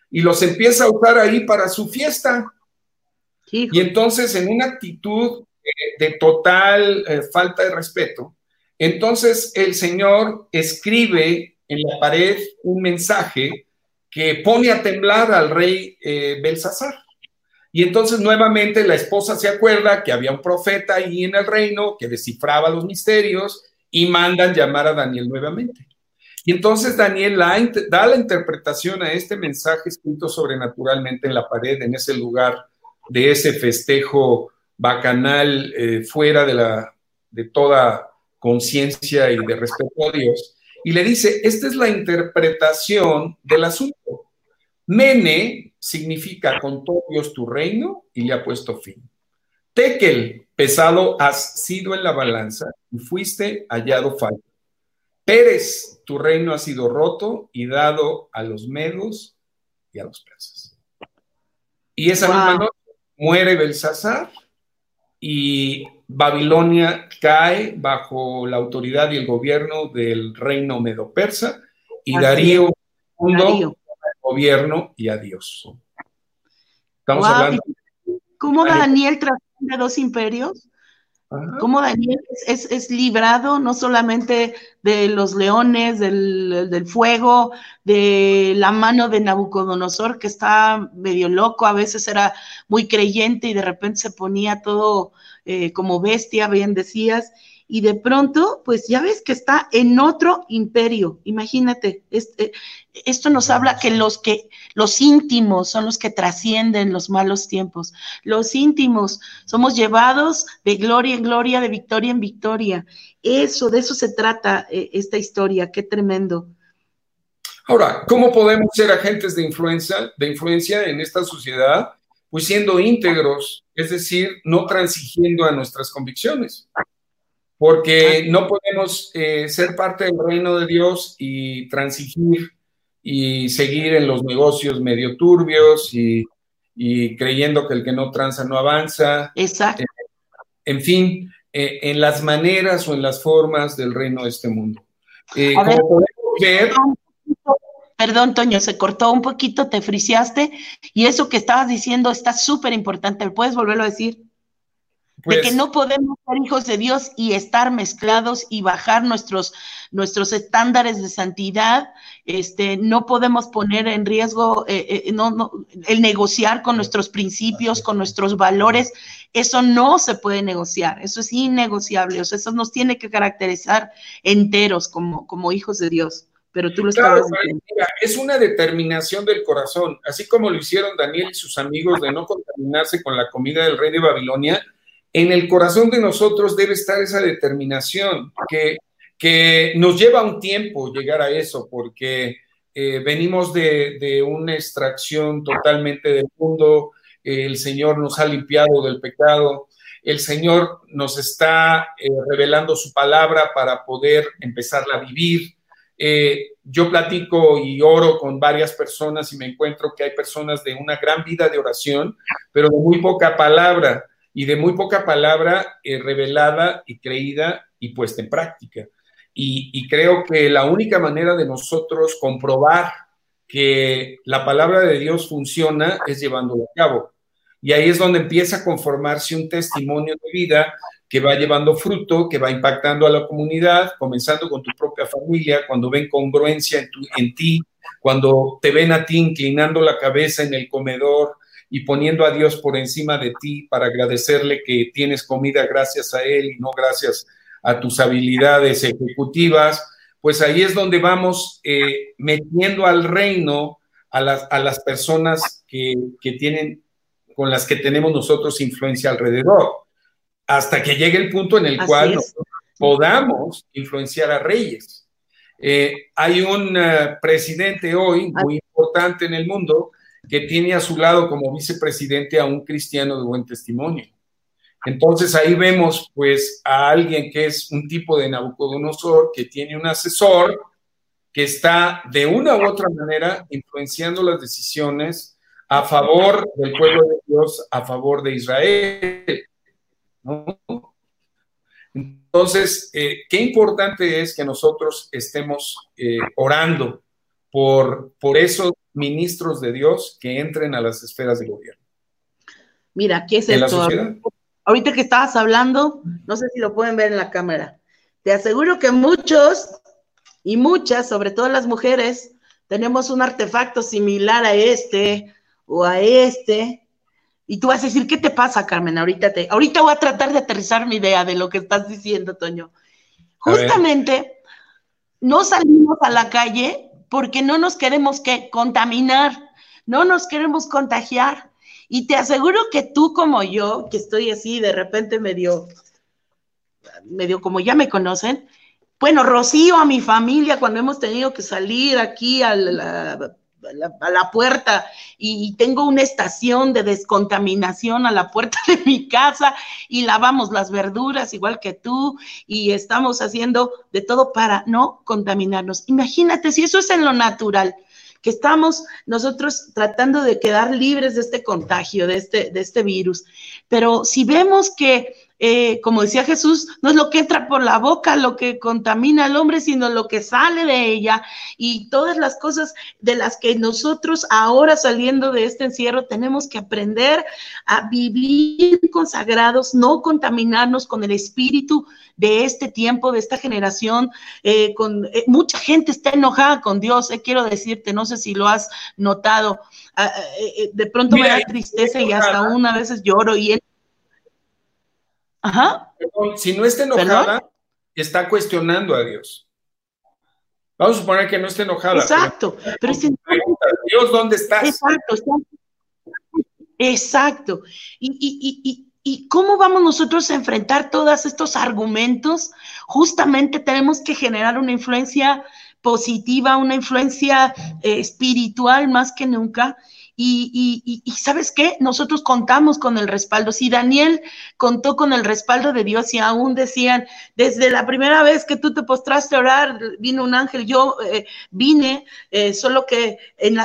y los empieza a usar ahí para su fiesta. Y entonces, en una actitud de, total eh, falta de respeto, entonces el Señor escribe en la pared un mensaje que pone a temblar al rey eh, Belsasar. Y entonces nuevamente la esposa se acuerda que había un profeta ahí en el reino que descifraba los misterios y mandan llamar a Daniel nuevamente. Y entonces Daniel da la interpretación a este mensaje escrito sobrenaturalmente en la pared, en ese lugar de ese festejo bacanal eh, fuera de, la, de toda conciencia y de respeto a Dios. Y le dice, esta es la interpretación del asunto. Mene significa con todo Dios tu reino y le ha puesto fin. Tekel, pesado has sido en la balanza y fuiste hallado falto. Pérez, tu reino ha sido roto y dado a los medos y a los persas. Y esa misma noche muere Belsasar y Babilonia cae bajo la autoridad y el gobierno del reino medo-persa y Darío, Darío gobierno y a Dios. Estamos hablando. ¿Cómo Daniel trasciende dos imperios? ¿Cómo Daniel es, librado no solamente de los leones, del, del, fuego, de la mano de Nabucodonosor, que está medio loco, a veces era muy creyente y de repente se ponía todo eh, como bestia, bien decías, y de pronto, pues ya ves que está en otro imperio. Imagínate, este, esto nos habla que los que los íntimos son los que trascienden los malos tiempos. Los íntimos somos llevados de gloria en gloria, de victoria en victoria. Eso, de eso se trata eh, esta historia. Qué tremendo. Ahora, ¿cómo podemos ser agentes de influencia, de influencia en esta sociedad? Pues siendo íntegros, es decir, no transigiendo a nuestras convicciones porque no podemos eh, ser parte del reino de Dios y transigir y seguir en los negocios medio turbios y, creyendo que el que no tranza no avanza. Exacto. Eh, en fin, eh, en las maneras o en las formas del reino de este mundo. ver. Perdón, Toño, se cortó un poquito, te friseaste y eso que estabas diciendo está súper importante. ¿Puedes volverlo a decir? De que pues no podemos ser hijos de Dios y estar mezclados y bajar nuestros, nuestros estándares de santidad. Este, no podemos poner en riesgo eh, eh, no, el negociar con nuestros principios, con nuestros valores. Eso no se puede negociar, eso es innegociable. O sea, eso nos tiene que caracterizar enteros como, como hijos de Dios. Pero tú lo claro, Es una determinación del corazón, así como lo hicieron Daniel y sus amigos de no contaminarse con la comida del rey de Babilonia en el corazón de nosotros debe estar esa determinación que, que nos lleva un tiempo llegar a eso, porque eh, venimos de, una extracción totalmente del mundo, el Señor nos ha limpiado del pecado, el Señor nos está eh, revelando su palabra para poder empezarla a vivir. Eh, yo platico y oro con varias personas y me encuentro que hay personas de una gran vida de oración, pero de muy poca palabra y de muy poca palabra eh, revelada y creída y puesta en práctica. Y, creo que la única manera de nosotros comprobar que la palabra de Dios funciona es llevándolo a cabo. Y ahí es donde empieza a conformarse un testimonio de vida que va llevando fruto, que va impactando a la comunidad, comenzando con tu propia familia, cuando ven congruencia en, en ti, cuando te ven a ti inclinando la cabeza en el comedor, y poniendo a Dios por encima de ti para agradecerle que tienes comida gracias a Él y no gracias a tus habilidades ejecutivas, pues ahí es donde vamos eh, metiendo al reino a las, a las personas que, que tienen, con las que tenemos nosotros influencia alrededor, hasta que llegue el punto en el cual podamos influenciar a reyes. Eh, hay un eh, presidente hoy muy importante en el mundo que tiene a su lado como vicepresidente a un cristiano de buen testimonio. Entonces ahí vemos pues a alguien que es un tipo de Nabucodonosor, que tiene un asesor que está de una u otra manera influenciando las decisiones a favor del pueblo de Dios, a favor de Israel. Entonces, eh, qué importante es que nosotros estemos eh, orando por, por esos ministros de Dios que entren a las esferas de gobierno. Mira, ¿qué es esto? Ahorita que estabas hablando, no sé si lo pueden ver en la cámara. Te aseguro que muchos y muchas, sobre todo las mujeres, tenemos un artefacto similar a este o a este. Y tú vas a decir, ¿qué te pasa, Carmen? Ahorita, te, ahorita voy a tratar de aterrizar mi idea de lo que estás diciendo, Toño. Justamente, no salimos a la calle porque no nos queremos que contaminar, no nos queremos contagiar. Y te aseguro que tú como yo, que estoy así de repente medio, medio como ya me conocen, bueno, Rocío, a mi familia, cuando hemos tenido que salir aquí a la, a la, puerta y, tengo una estación de descontaminación a la puerta de mi casa y lavamos las verduras igual que tú y estamos haciendo de todo para no contaminarnos. Imagínate si eso es en lo natural que estamos nosotros tratando de quedar libres de este contagio, de este, de este virus. Pero si vemos que eh, como decía Jesús, no es lo que entra por la boca lo que contamina al hombre, sino lo que sale de ella y todas las cosas de las que nosotros ahora saliendo de este encierro tenemos que aprender a vivir consagrados, no contaminarnos con el espíritu de este tiempo, de esta generación. Eh, con, eh, mucha gente está enojada con Dios, quiero decirte, no sé si lo has notado. Ah, de pronto me da tristeza y hasta una veces lloro y Ajá. si no está enojada, está cuestionando a Dios. Vamos a suponer que no esté enojada. Exacto. Pero, Dios, ¿dónde estás? Exacto. Exacto. Y, y, cómo vamos nosotros a enfrentar todos estos argumentos? Justamente tenemos que generar una influencia positiva, una influencia eh, espiritual más que nunca. Y, sabes qué, nosotros contamos con el respaldo. Si Daniel contó con el respaldo de Dios y aún decían, desde la primera vez que tú te postraste a orar, vino un ángel, yo eh, vine, eh, solo que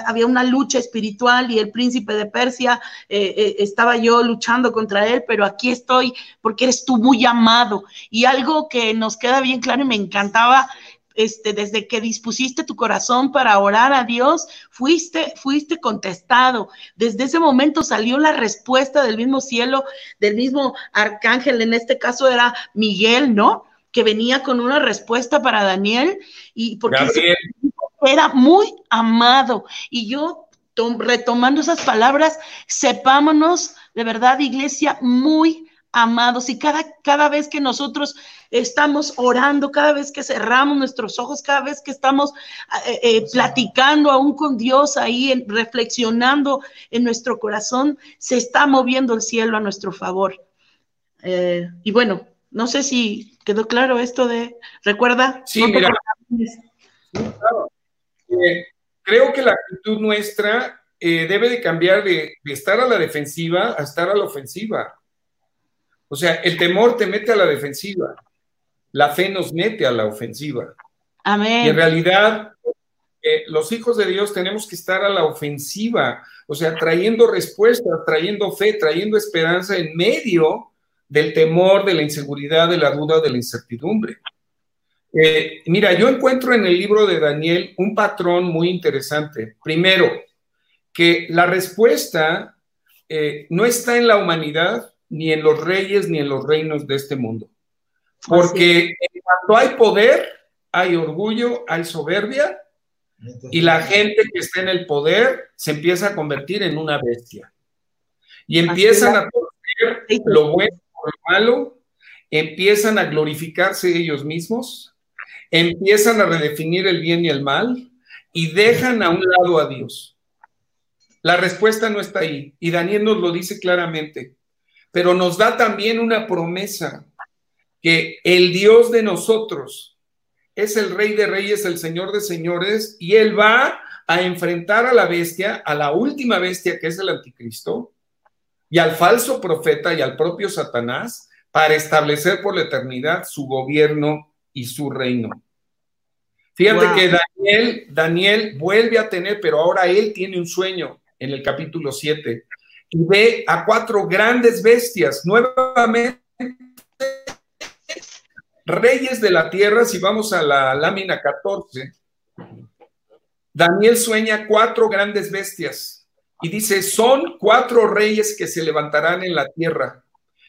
había una lucha espiritual y el príncipe de Persia eh, estaba yo luchando contra él, pero aquí estoy porque eres tú muy amado. Y algo que nos queda bien claro y me encantaba este, desde que dispusiste tu corazón para orar a Dios, fuiste, fuiste contestado. Desde ese momento salió la respuesta del mismo cielo, del mismo arcángel, en este caso era Miguel, ¿no? Que venía con una respuesta para Daniel y porque era muy amado. Y yo retomando esas palabras, sepámonos de verdad, iglesia, muy amados. Y cada, cada vez que nosotros estamos orando, cada vez que cerramos nuestros ojos, cada vez que estamos eh, eh, platicando aún con Dios ahí, reflexionando en nuestro corazón, se está moviendo el cielo a nuestro favor. Eh, y bueno, no sé si quedó claro esto de, recuerda. Sí, mira. creo que la actitud nuestra debe de cambiar de, de estar a la defensiva a estar a la ofensiva. O sea, el temor te mete a la defensiva, la fe nos mete a la ofensiva. Amén. Y en realidad, eh, los hijos de Dios tenemos que estar a la ofensiva, o sea, trayendo respuestas, trayendo fe, trayendo esperanza en medio del temor, de la inseguridad, de la duda, de la incertidumbre. Eh, mira, yo encuentro en el libro de Daniel un patrón muy interesante. Primero, que la respuesta eh, no está en la humanidad, ni en los reyes ni en los reinos de este mundo. Porque cuando hay poder, hay orgullo, hay soberbia, y la gente que está en el poder se empieza a convertir en una bestia. Y empiezan a conocer lo bueno o lo malo, empiezan a glorificarse ellos mismos, empiezan a redefinir el bien y el mal, y dejan a un lado a Dios. La respuesta no está ahí, y Daniel nos lo dice claramente pero nos da también una promesa que el Dios de nosotros es el Rey de Reyes, el Señor de Señores, y Él va a enfrentar a la bestia, a la última bestia que es el anticristo, y al falso profeta y al propio Satanás, para establecer por la eternidad su gobierno y su reino. Fíjate que Daniel, Daniel vuelve a tener, pero ahora él tiene un sueño en el capítulo 7 y ve a cuatro grandes bestias, nuevamente reyes de la tierra, si vamos a la lámina 14, Daniel sueña cuatro grandes bestias y dice, son cuatro reyes que se levantarán en la tierra,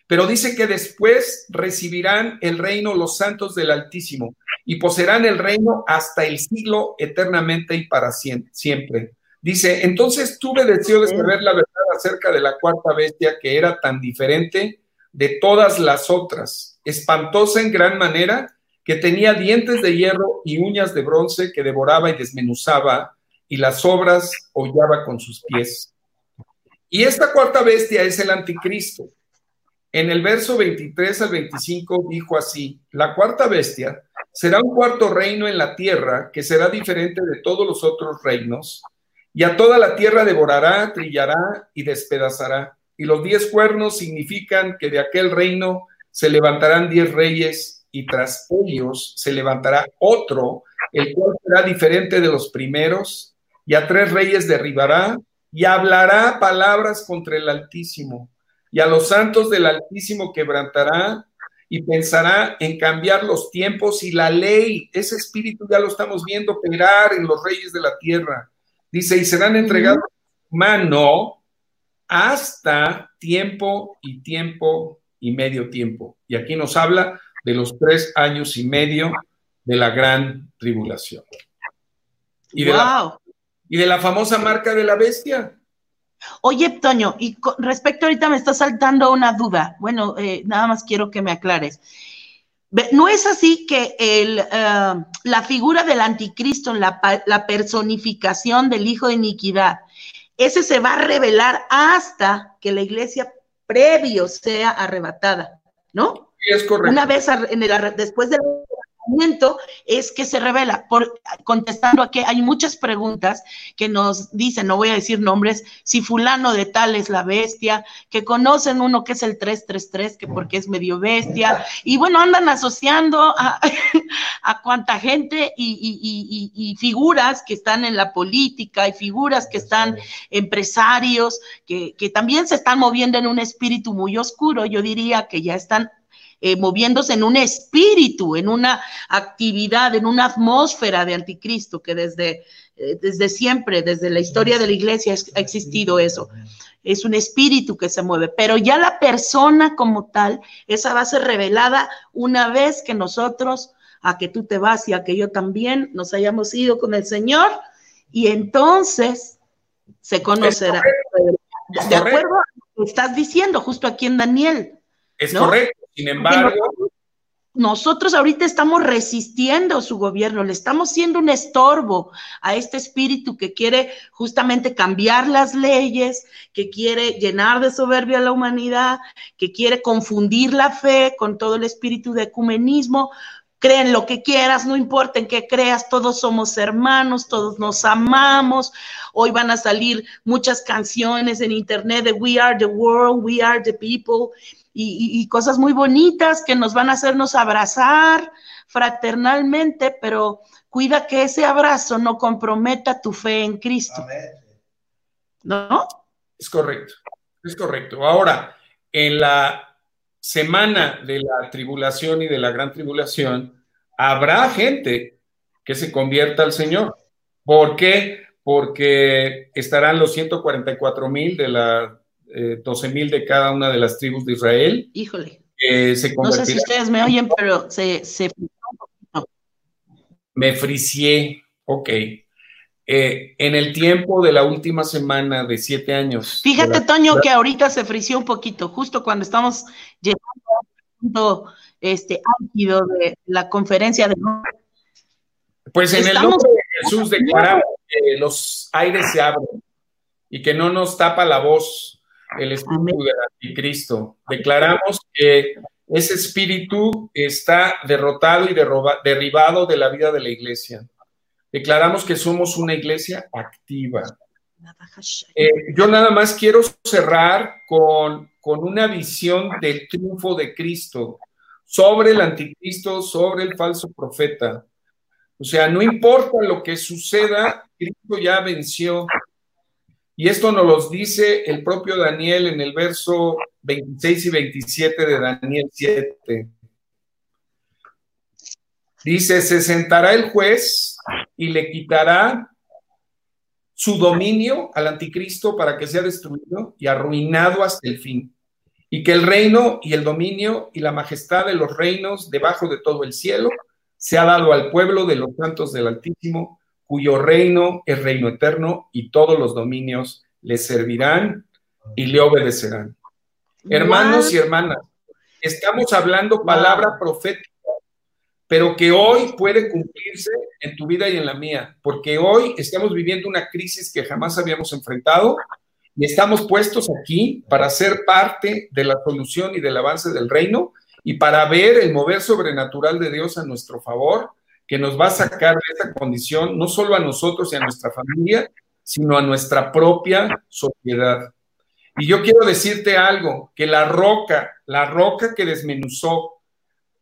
pero dice que después recibirán el reino los santos del Altísimo y poseerán el reino hasta el siglo eternamente y para siempre. Dice, entonces tuve deseo de saber la verdad acerca de la cuarta bestia que era tan diferente de todas las otras, espantosa en gran manera, que tenía dientes de hierro y uñas de bronce que devoraba y desmenuzaba, y las obras hollaba con sus pies. Y esta cuarta bestia es el anticristo. En el verso 23 al 25 dijo así, la cuarta bestia será un cuarto reino en la tierra que será diferente de todos los otros reinos y a toda la tierra devorará, trillará y despedazará. Y los diez cuernos significan que de aquel reino se levantarán diez reyes y tras ellos se levantará otro, el cual será diferente de los primeros, y a tres reyes derribará y hablará palabras contra el Altísimo, y a los santos del Altísimo quebrantará y pensará en cambiar los tiempos y la ley. Ese espíritu ya lo estamos viendo operar en los reyes de la tierra Dice, y serán entregados mano hasta tiempo y tiempo y medio tiempo. Y aquí nos habla de los tres años y medio de la gran tribulación. Y, de, la, y de la famosa marca de la bestia. Oye, Toño, y respecto ahorita me está saltando una duda. Bueno, eh, nada más quiero que me aclares. No es así que el, eh, la figura del anticristo, la, la personificación del hijo de iniquidad, ese se va a revelar hasta que la iglesia previo sea arrebatada, ¿no? es correcto. Una vez en el, después del es que se revela. Por, contestando a que hay muchas preguntas que nos dicen, no voy a decir nombres, si fulano de tal es la bestia, que conocen uno que es el 333, que porque es medio bestia, y bueno, andan asociando a, a cuanta gente y, figuras que están en la política y figuras que están empresarios, que también se están moviendo en un espíritu muy oscuro, yo diría que ya están eh, moviéndose en un espíritu, en una actividad, en una atmósfera de anticristo que desde, eh, desde siempre, desde la historia de la iglesia ha existido eso. Es un espíritu que se mueve, pero ya la persona como tal, esa va a ser revelada una vez que nosotros, a que tú te vas y a que yo también nos hayamos ido con el Señor, y entonces se conocerá. De acuerdo a lo que estás diciendo, justo aquí en Daniel. Es correcto. Sin embargo. Nosotros ahorita estamos resistiendo su gobierno, le estamos siendo un estorbo a este espíritu que quiere justamente cambiar las leyes, que quiere llenar de soberbia a la humanidad, que quiere confundir la fe con todo el espíritu de ecumenismo, creen lo que quieras, no importa en qué creas, todos somos hermanos, todos nos amamos. Hoy van a salir muchas canciones en internet de We are the world, we are the people y, cosas muy bonitas que nos van a hacernos abrazar fraternalmente, pero cuida que ese abrazo no comprometa tu fe en Cristo. ¿No? Es correcto, es correcto. Ahora, en la semana de la tribulación y de la gran tribulación, habrá gente que se convierta al Señor. ¿Por qué? Porque estarán los 144 mil de las 12 mil de cada una de las tribus de Israel. Híjole. no sé si ustedes me oyen, pero se... se... Me fricié, ok. Eh, en el tiempo de la última semana de siete años. Fíjate, Toño, que ahorita se frició un poquito, justo cuando estamos llegando al punto este, álgido de la conferencia de. Pues en el nombre de Jesús declaramos que los aires se abren y que no nos tapa la voz el espíritu del anticristo. Declaramos que ese espíritu está derrotado y derribado de la vida de la iglesia declaramos que somos una iglesia activa. Eh, yo nada más quiero cerrar con, con una visión del triunfo de Cristo sobre el anticristo, sobre el falso profeta. O sea, no importa lo que suceda, Cristo ya venció. Y esto nos lo dice el propio Daniel en el verso 26 y 27 de Daniel 7. Dice, se sentará el juez y le quitará su dominio al anticristo para que sea destruido y arruinado hasta el fin. Y que el reino y el dominio y la majestad de los reinos debajo de todo el cielo se ha dado al pueblo de los santos del Altísimo, cuyo reino es reino eterno y todos los dominios le servirán y le obedecerán. Hermanos y hermanas, estamos hablando palabra profética pero que hoy puede cumplirse en tu vida y en la mía, porque hoy estamos viviendo una crisis que jamás habíamos enfrentado y estamos puestos aquí para ser parte de la solución y del avance del reino y para ver el mover sobrenatural de Dios a nuestro favor, que nos va a sacar de esta condición, no solo a nosotros y a nuestra familia, sino a nuestra propia sociedad. Y yo quiero decirte algo, que la roca, la roca que desmenuzó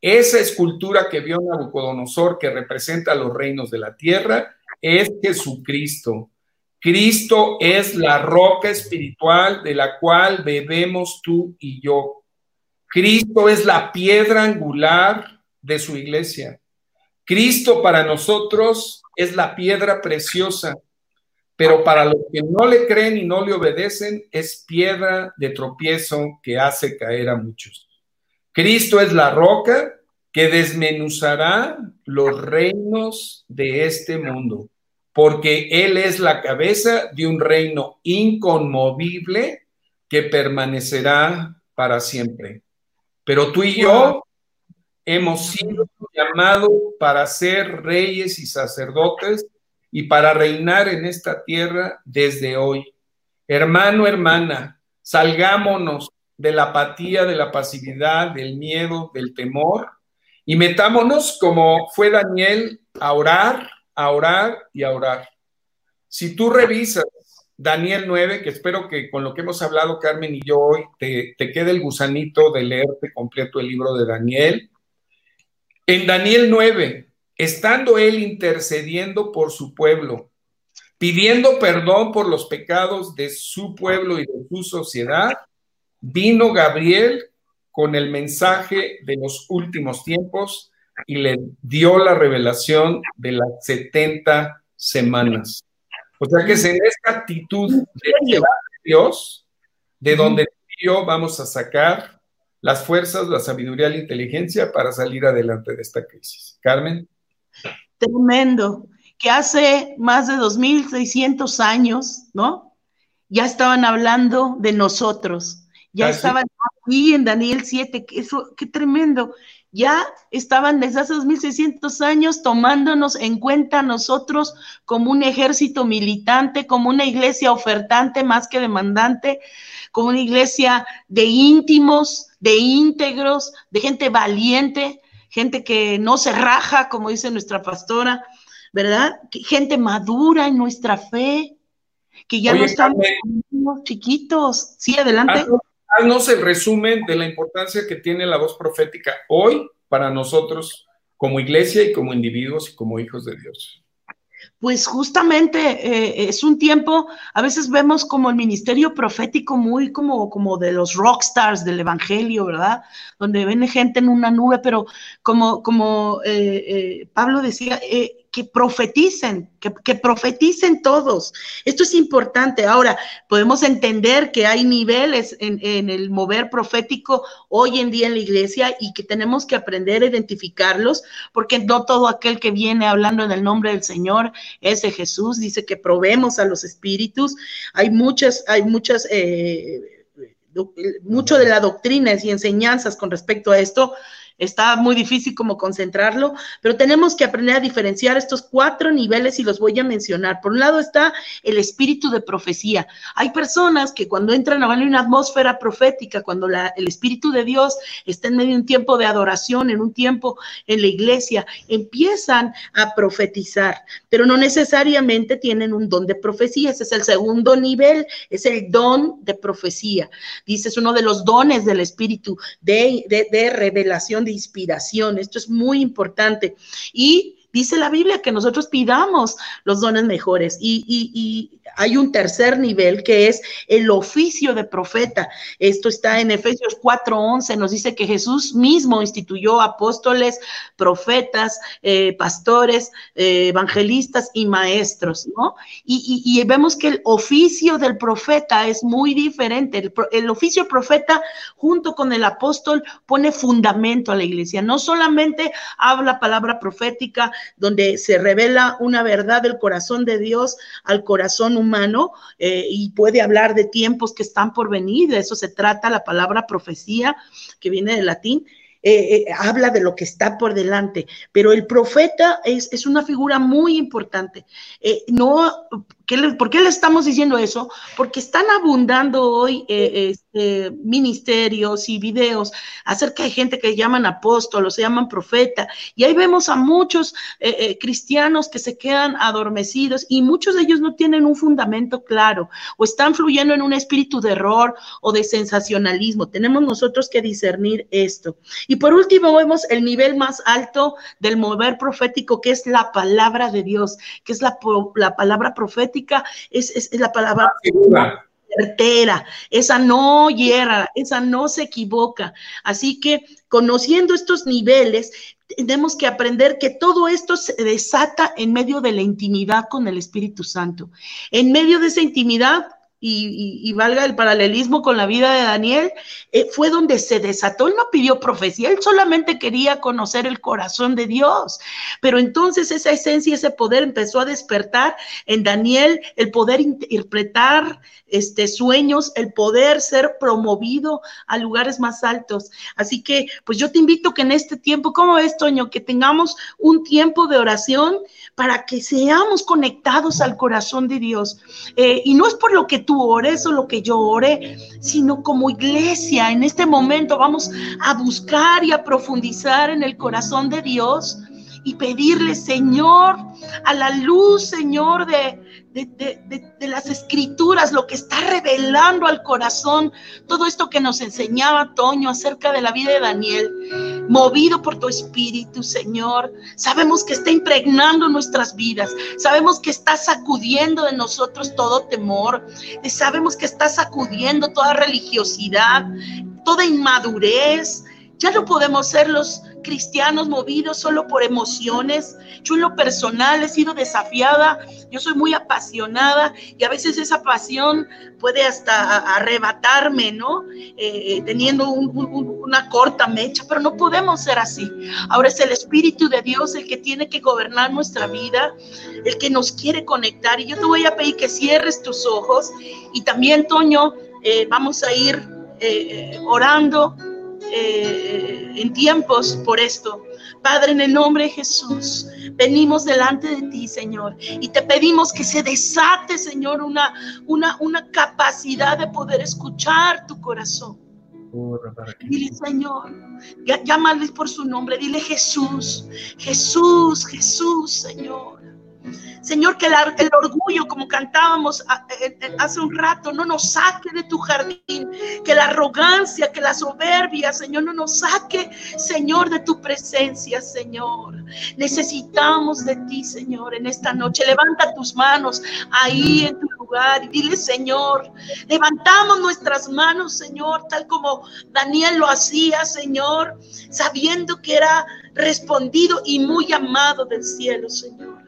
esa escultura que vio Nabucodonosor, que representa los reinos de la tierra, es Jesucristo. Cristo es la roca espiritual de la cual bebemos tú y yo. Cristo es la piedra angular de su iglesia. Cristo para nosotros es la piedra preciosa, pero para los que no le creen y no le obedecen es piedra de tropiezo que hace caer a muchos. Cristo es la roca que desmenuzará los reinos de este mundo, porque Él es la cabeza de un reino inconmovible que permanecerá para siempre. Pero tú y yo hemos sido llamados para ser reyes y sacerdotes y para reinar en esta tierra desde hoy. Hermano, hermana, salgámonos de la apatía, de la pasividad, del miedo, del temor, y metámonos como fue Daniel a orar, a orar y a orar. Si tú revisas Daniel 9, que espero que con lo que hemos hablado Carmen y yo hoy te, te quede el gusanito de leerte completo el libro de Daniel. En Daniel 9, estando él intercediendo por su pueblo, pidiendo perdón por los pecados de su pueblo y de su sociedad, vino Gabriel con el mensaje de los últimos tiempos y le dio la revelación de las 70 semanas. O sea que es en esta actitud de Dios, de donde yo vamos a sacar las fuerzas, la sabiduría, la inteligencia para salir adelante de esta crisis. Carmen. Tremendo, que hace más de 2.600 años, ¿no? Ya estaban hablando de nosotros, ya estaban aquí en Daniel 7, que eso, qué tremendo. Ya estaban desde hace 2.600 años tomándonos en cuenta nosotros como un ejército militante, como una iglesia ofertante más que demandante, como una iglesia de íntimos, de íntegros, de gente valiente, gente que no se raja, como dice nuestra pastora, ¿verdad? Gente madura en nuestra fe, que ya no estamos chiquitos. Sí, adelante. Haznos el resumen de la importancia que tiene la voz profética hoy para nosotros como iglesia y como individuos y como hijos de Dios pues justamente eh, es un tiempo, a veces vemos como el ministerio profético muy como, como de los rockstars del Evangelio, ¿verdad? Donde ven gente en una nube, pero como, como eh, eh, Pablo decía, que profeticen, que, profeticen todos. Esto es importante. Ahora, podemos entender que hay niveles en, en, el mover profético hoy en día en la iglesia y que tenemos que aprender a identificarlos, porque no todo aquel que viene hablando en el nombre del Señor es de Jesús. Dice que probemos a los espíritus. Hay muchas, hay muchas... Eh, mucho de la doctrina y enseñanzas con respecto a esto está muy difícil como concentrarlo, pero tenemos que aprender a diferenciar estos cuatro niveles y los voy a mencionar. Por un lado está el espíritu de profecía. Hay personas que cuando entran a una atmósfera profética, cuando el espíritu de Dios está en medio de un tiempo de adoración, en un tiempo en la iglesia, empiezan a profetizar, pero no necesariamente tienen un don de profecía. Ese es el segundo nivel, es el don de profecía. Dice, es uno de los dones del espíritu de, de, de revelación, inspiración. Esto es muy importante. Y dice la Biblia que nosotros pidamos los dones mejores. Y, hay un tercer nivel que es el oficio de profeta. Esto está en Efesios 4:11, nos dice que Jesús mismo instituyó apóstoles, profetas, eh, pastores, eh, evangelistas y maestros, ¿no? Y, vemos que el oficio del profeta es muy diferente. El oficio profeta junto con el apóstol pone fundamento a la iglesia. No solamente habla palabra profética donde se revela una verdad del corazón de Dios al corazón humano eh, y puede hablar de tiempos que están por venir, de eso se trata la palabra profecía, que viene del latín, eh, eh, habla de lo que está por delante, pero el profeta es, es una figura muy importante. no, ¿Por qué le estamos diciendo eso? Porque están abundando hoy este, ministerios y videos acerca de gente que llaman apóstolos, se llaman profeta, y ahí vemos a muchos eh, eh, cristianos que se quedan adormecidos y muchos de ellos no tienen un fundamento claro o están fluyendo en un espíritu de error o de sensacionalismo. Tenemos nosotros que discernir esto. Y por último vemos el nivel más alto del mover profético, que es la palabra de Dios, que es la palabra profética es, la palabra certera, esa no hierra, esa no se equivoca. Así que conociendo estos niveles, tenemos que aprender que todo esto se desata en medio de la intimidad con el Espíritu Santo. En medio de esa intimidad y, valga el paralelismo con la vida de Daniel, eh, fue donde se desató. Él no pidió profecía, él solamente quería conocer el corazón de Dios. Pero entonces esa esencia, ese poder empezó a despertar en Daniel, el poder interpretar este, sueños, el poder ser promovido a lugares más altos. Así que, pues yo te invito que en este tiempo, como es, Toño, que tengamos un tiempo de oración para que seamos conectados al corazón de Dios. Eh, y no es por lo que tú ores o lo que yo ore, sino como iglesia en este momento vamos a buscar y a profundizar en el corazón de Dios y pedirle, Señor, a la luz, Señor, de, de, las escrituras, lo que está revelando al corazón, todo esto que nos enseñaba Toño acerca de la vida de Daniel, movido por tu espíritu, Señor. Sabemos que está impregnando nuestras vidas, sabemos que está sacudiendo de nosotros todo temor, sabemos que está sacudiendo toda religiosidad, toda inmadurez. Ya no podemos ser los cristianos movidos solo por emociones. Yo en lo personal he sido desafiada, yo soy muy apasionada y a veces esa pasión puede hasta arrebatarme, ¿no? Eh, teniendo una corta mecha, pero no podemos ser así. Ahora es el Espíritu de Dios el que tiene que gobernar nuestra vida, el que nos quiere conectar. Y yo te voy a pedir que cierres tus ojos y también, Toño, eh, vamos a ir eh, orando en tiempos por esto. Padre, en el nombre de Jesús, venimos delante de ti, Señor, y te pedimos que se desate, Señor, una, una, una capacidad de poder escuchar tu corazón. Dile, Señor, llámale por su nombre, dile Jesús, Jesús, Jesús, Señor. Señor, que el, orgullo, como cantábamos hace un rato, no nos saque de tu jardín. Que la arrogancia, que la soberbia, Señor, no nos saque, Señor, de tu presencia, Señor. Necesitamos de ti, Señor, en esta noche. Levanta tus manos ahí en tu lugar y dile, Señor, levantamos nuestras manos, Señor, tal como Daniel lo hacía, Señor, sabiendo que era respondido y muy amado del cielo, Señor.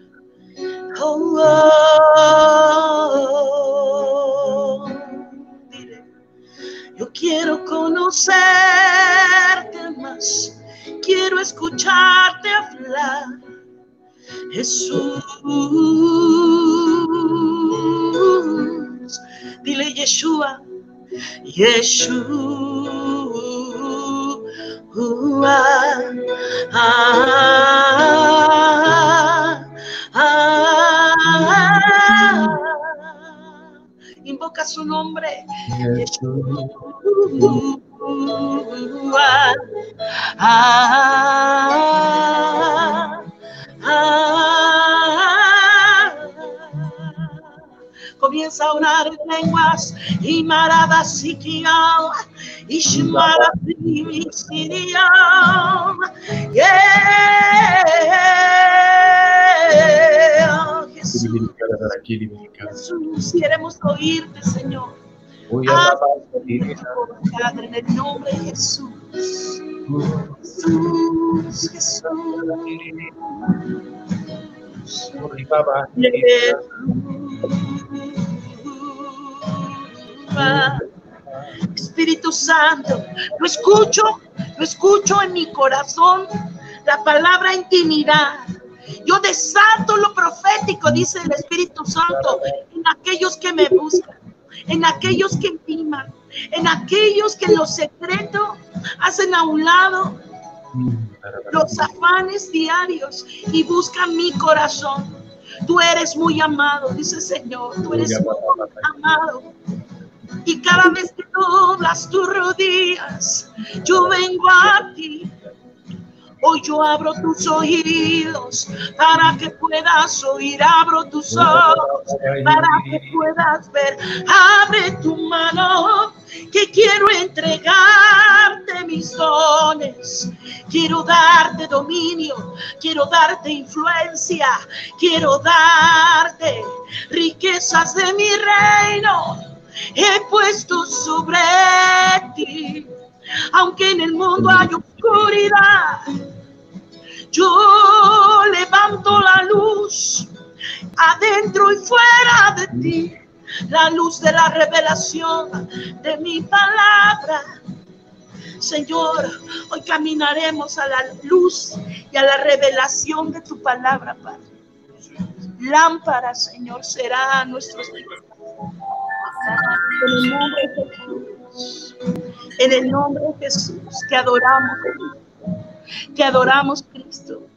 Oh, yo quiero conocerte más, quiero escucharte hablar, Jesús. Dile Yeshua, Yeshua. Invoca su nombre. Ah, ah, comienza a orar en lenguas y maradas y shimara yeah Jesús, queremos oírte, Señor. Padre, en el nombre de Jesús. Jesús, Jesús. Espíritu Santo, lo escucho, lo escucho en mi corazón, la palabra intimidad yo desato lo profético, dice el Espíritu Santo, en aquellos que me buscan, en aquellos que intiman, en aquellos que en lo secreto hacen a un lado los afanes diarios y buscan mi corazón. Tú eres muy amado, dice el Señor, tú eres muy amado. Y cada vez que doblas tus rodillas, yo vengo a ti Hoy yo abro tus oídos para que puedas oír, abro tus ojos para que puedas ver. Abre tu mano que quiero entregarte mis dones. Quiero darte dominio, quiero darte influencia, quiero darte riquezas de mi reino. He puesto sobre ti, aunque en el mundo hay oscuridad yo levanto la luz adentro y fuera de ti, la luz de la revelación de mi palabra. Señor, hoy caminaremos a la luz y a la revelación de tu palabra, Padre. Lámpara, Señor, será nuestros en el nombre de Jesús. En el nombre de Jesús, te adoramos que adoramos Cristo.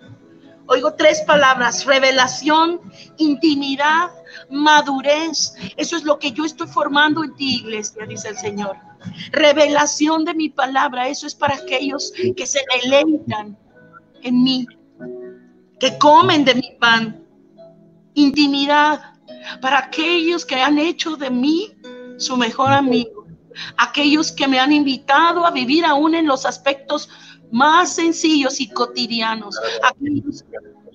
Oigo tres palabras, revelación, intimidad, madurez. Eso es lo que yo estoy formando en ti, iglesia, dice el Señor. Revelación de mi palabra, eso es para aquellos que se deleitan en mí, que comen de mi pan. Intimidad, para aquellos que han hecho de mí su mejor amigo. Aquellos que me han invitado a vivir aún en los aspectos más sencillos y cotidianos, aquellos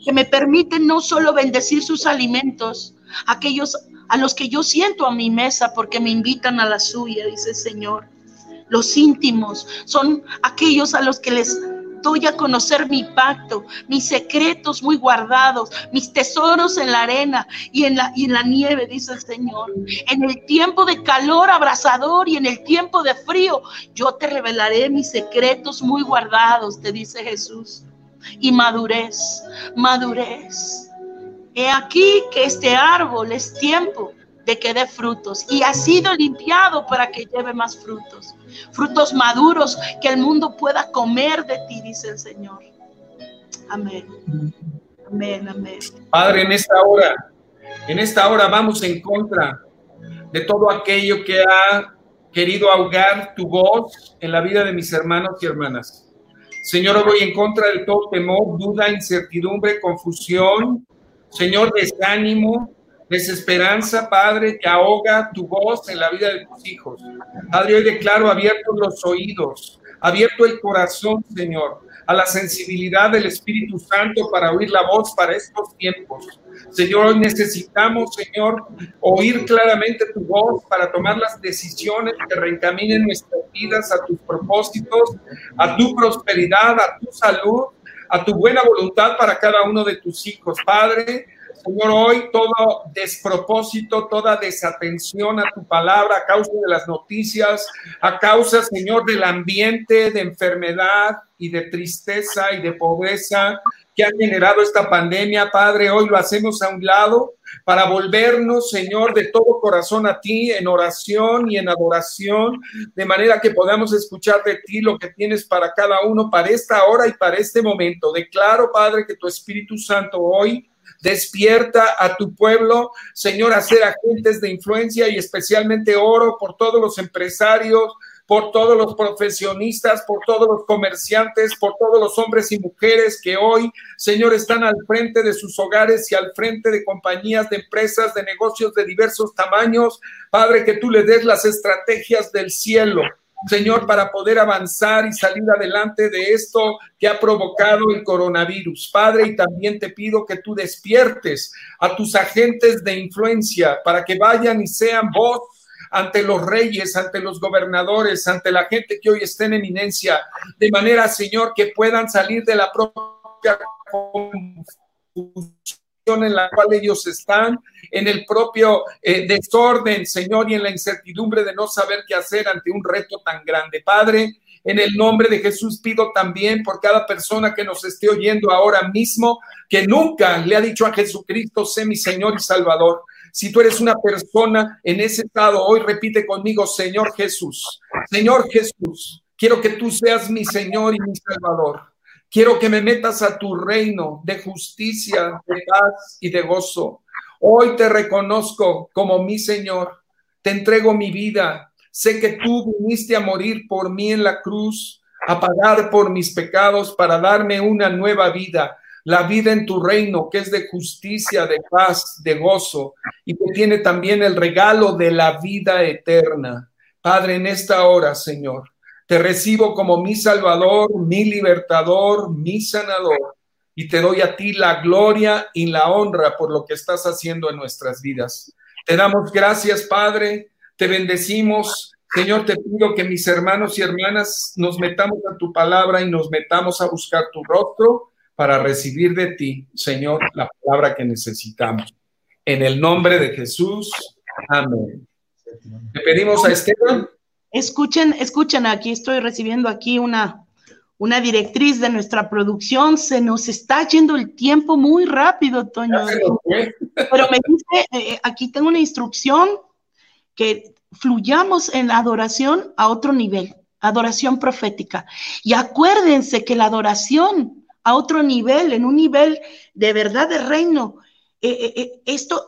que me permiten no solo bendecir sus alimentos, aquellos a los que yo siento a mi mesa porque me invitan a la suya, dice el Señor. los íntimos, son aquellos a los que les doy a conocer mi pacto, mis secretos muy guardados, mis tesoros en la arena y en la, y en la nieve, dice el Señor. En el tiempo de calor abrasador y en el tiempo de frío, yo te revelaré mis secretos muy guardados, te dice Jesús. Y madurez, madurez. He aquí que este árbol es tiempo de que dé frutos y ha sido limpiado para que lleve más frutos, frutos maduros que el mundo pueda comer de ti, dice el Señor. Amén. Amén, amén. Padre, en esta hora, en esta hora vamos en contra de todo aquello que ha querido ahogar tu voz en la vida de mis hermanos y hermanas. Señor, voy en contra de todo temor, duda, incertidumbre, confusión, Señor, desánimo, desesperanza, Padre, que ahoga tu voz en la vida de tus hijos. Padre, hoy declaro abiertos los oídos, abierto el corazón, Señor, a la sensibilidad del Espíritu Santo para oír la voz para estos tiempos. Señor, hoy necesitamos, Señor, oír claramente tu voz para tomar las decisiones que reencaminen nuestras vidas a tus propósitos, a tu prosperidad, a tu salud, a tu buena voluntad para cada uno de tus hijos. Padre, Señor, hoy todo despropósito, toda desatención a tu palabra a causa de las noticias, a causa, Señor, del ambiente de enfermedad y de tristeza y de pobreza que ha generado esta pandemia, Padre, hoy lo hacemos a un lado para volvernos, Señor, de todo corazón a ti en oración y en adoración, de manera que podamos escuchar de ti lo que tienes para cada uno, para esta hora y para este momento. Declaro, Padre, que tu Espíritu Santo hoy Despierta a tu pueblo, Señor, a ser agentes de influencia y especialmente oro por todos los empresarios, por todos los profesionistas, por todos los comerciantes, por todos los hombres y mujeres que hoy, Señor, están al frente de sus hogares y al frente de compañías, de empresas, de negocios de diversos tamaños. Padre, que tú le des las estrategias del cielo Señor, para poder avanzar y salir adelante de esto que ha provocado el coronavirus. Padre, y también te pido que tú despiertes a tus agentes de influencia para que vayan y sean voz ante los reyes, ante los gobernadores, ante la gente que hoy está en eminencia, de manera, Señor, que puedan salir de la propia confusión en la cual ellos están, en el propio eh, desorden, Señor, y en la incertidumbre de no saber qué hacer ante un reto tan grande. Padre, en el nombre de Jesús pido también por cada persona que nos esté oyendo ahora mismo, que nunca le ha dicho a Jesucristo, sé mi Señor y Salvador. Si tú eres una persona en ese estado, hoy repite conmigo, Señor Jesús, Señor Jesús, quiero que tú seas mi Señor y mi Salvador. Quiero que me metas a tu reino de justicia, de paz y de gozo. Hoy te reconozco como mi Señor. Te entrego mi vida. Sé que tú viniste a morir por mí en la cruz, a pagar por mis pecados para darme una nueva vida, la vida en tu reino, que es de justicia, de paz, de gozo, y que tiene también el regalo de la vida eterna. Padre, en esta hora, Señor, te recibo como mi Salvador, mi libertador, mi sanador. Y te doy a ti la gloria y la honra por lo que estás haciendo en nuestras vidas. Te damos gracias, Padre. Te bendecimos. Señor, te pido que mis hermanos y hermanas nos metamos a tu palabra y nos metamos a buscar tu rostro para recibir de ti, Señor, la palabra que necesitamos. En el nombre de Jesús. Amén. Le pedimos a Esteban. Escuchen, escuchen, aquí estoy recibiendo aquí una, una directriz de nuestra producción. Se nos está yendo el tiempo muy rápido, Toño. Pero me dice, eh, aquí tengo una instrucción que fluyamos en la adoración a otro nivel, adoración profética. Y acuérdense que la adoración a otro nivel, en un nivel de verdad de reino, eh, eh, esto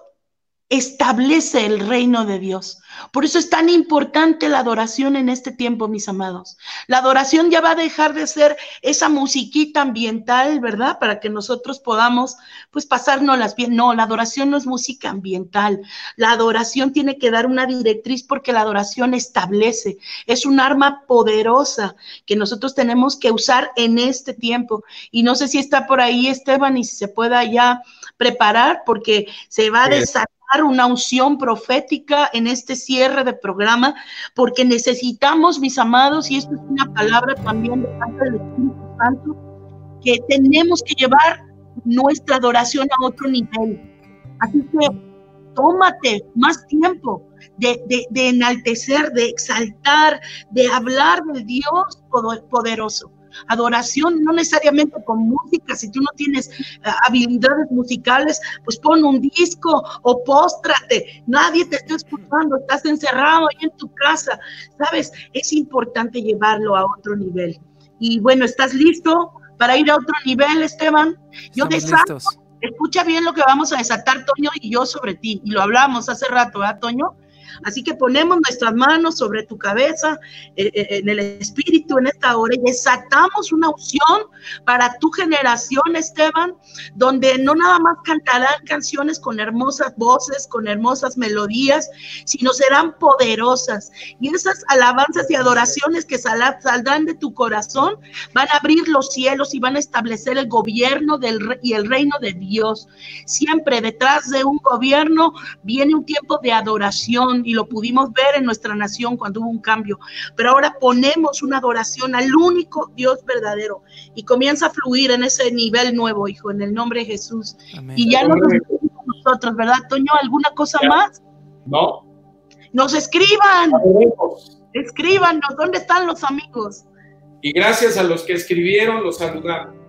establece el reino de Dios. Por eso es tan importante la adoración en este tiempo, mis amados. La adoración ya va a dejar de ser esa musiquita ambiental, ¿verdad? Para que nosotros podamos, pues, pasárnoslas bien. No, la adoración no es música ambiental. La adoración tiene que dar una directriz porque la adoración establece. Es un arma poderosa que nosotros tenemos que usar en este tiempo. Y no sé si está por ahí Esteban y si se pueda ya preparar porque se va a desatar una unción profética en este cierre de programa, porque necesitamos, mis amados, y esto es una palabra también de parte del Espíritu Santo, que tenemos que llevar nuestra adoración a otro nivel. Así que tómate más tiempo de, de enaltecer, de exaltar, de hablar del Dios poderoso. Adoración no necesariamente con música, si tú no tienes eh, habilidades musicales, pues pon un disco o póstrate, nadie te está escuchando, estás encerrado ahí en tu casa, ¿sabes? Es importante llevarlo a otro nivel. Y bueno, ¿estás listo para ir a otro nivel, Esteban? Yo desato, escucha bien lo que vamos a desatar Toño y yo sobre ti, y lo hablamos hace rato, ¿verdad, Toño? Así que ponemos nuestras manos sobre tu cabeza, eh, eh, en el espíritu en esta hora y desatamos una unción para tu generación, Esteban, donde no nada más cantarán canciones con hermosas voces, con hermosas melodías, sino serán poderosas. Y esas alabanzas y adoraciones que saldrán de tu corazón van a abrir los cielos y van a establecer el gobierno del, y el reino de Dios. Siempre detrás de un gobierno viene un tiempo de adoración y lo pudimos ver en nuestra nación cuando hubo un cambio. Pero ahora ponemos una adoración al único Dios verdadero y comienza a fluir en ese nivel nuevo, hijo, en el nombre de Jesús. Y ya nos nosotros, ¿verdad, Toño? ¿Alguna cosa más? No. Nos escriban. Escríbanos, ¿dónde están los amigos? Y gracias a los que escribieron, los saludamos.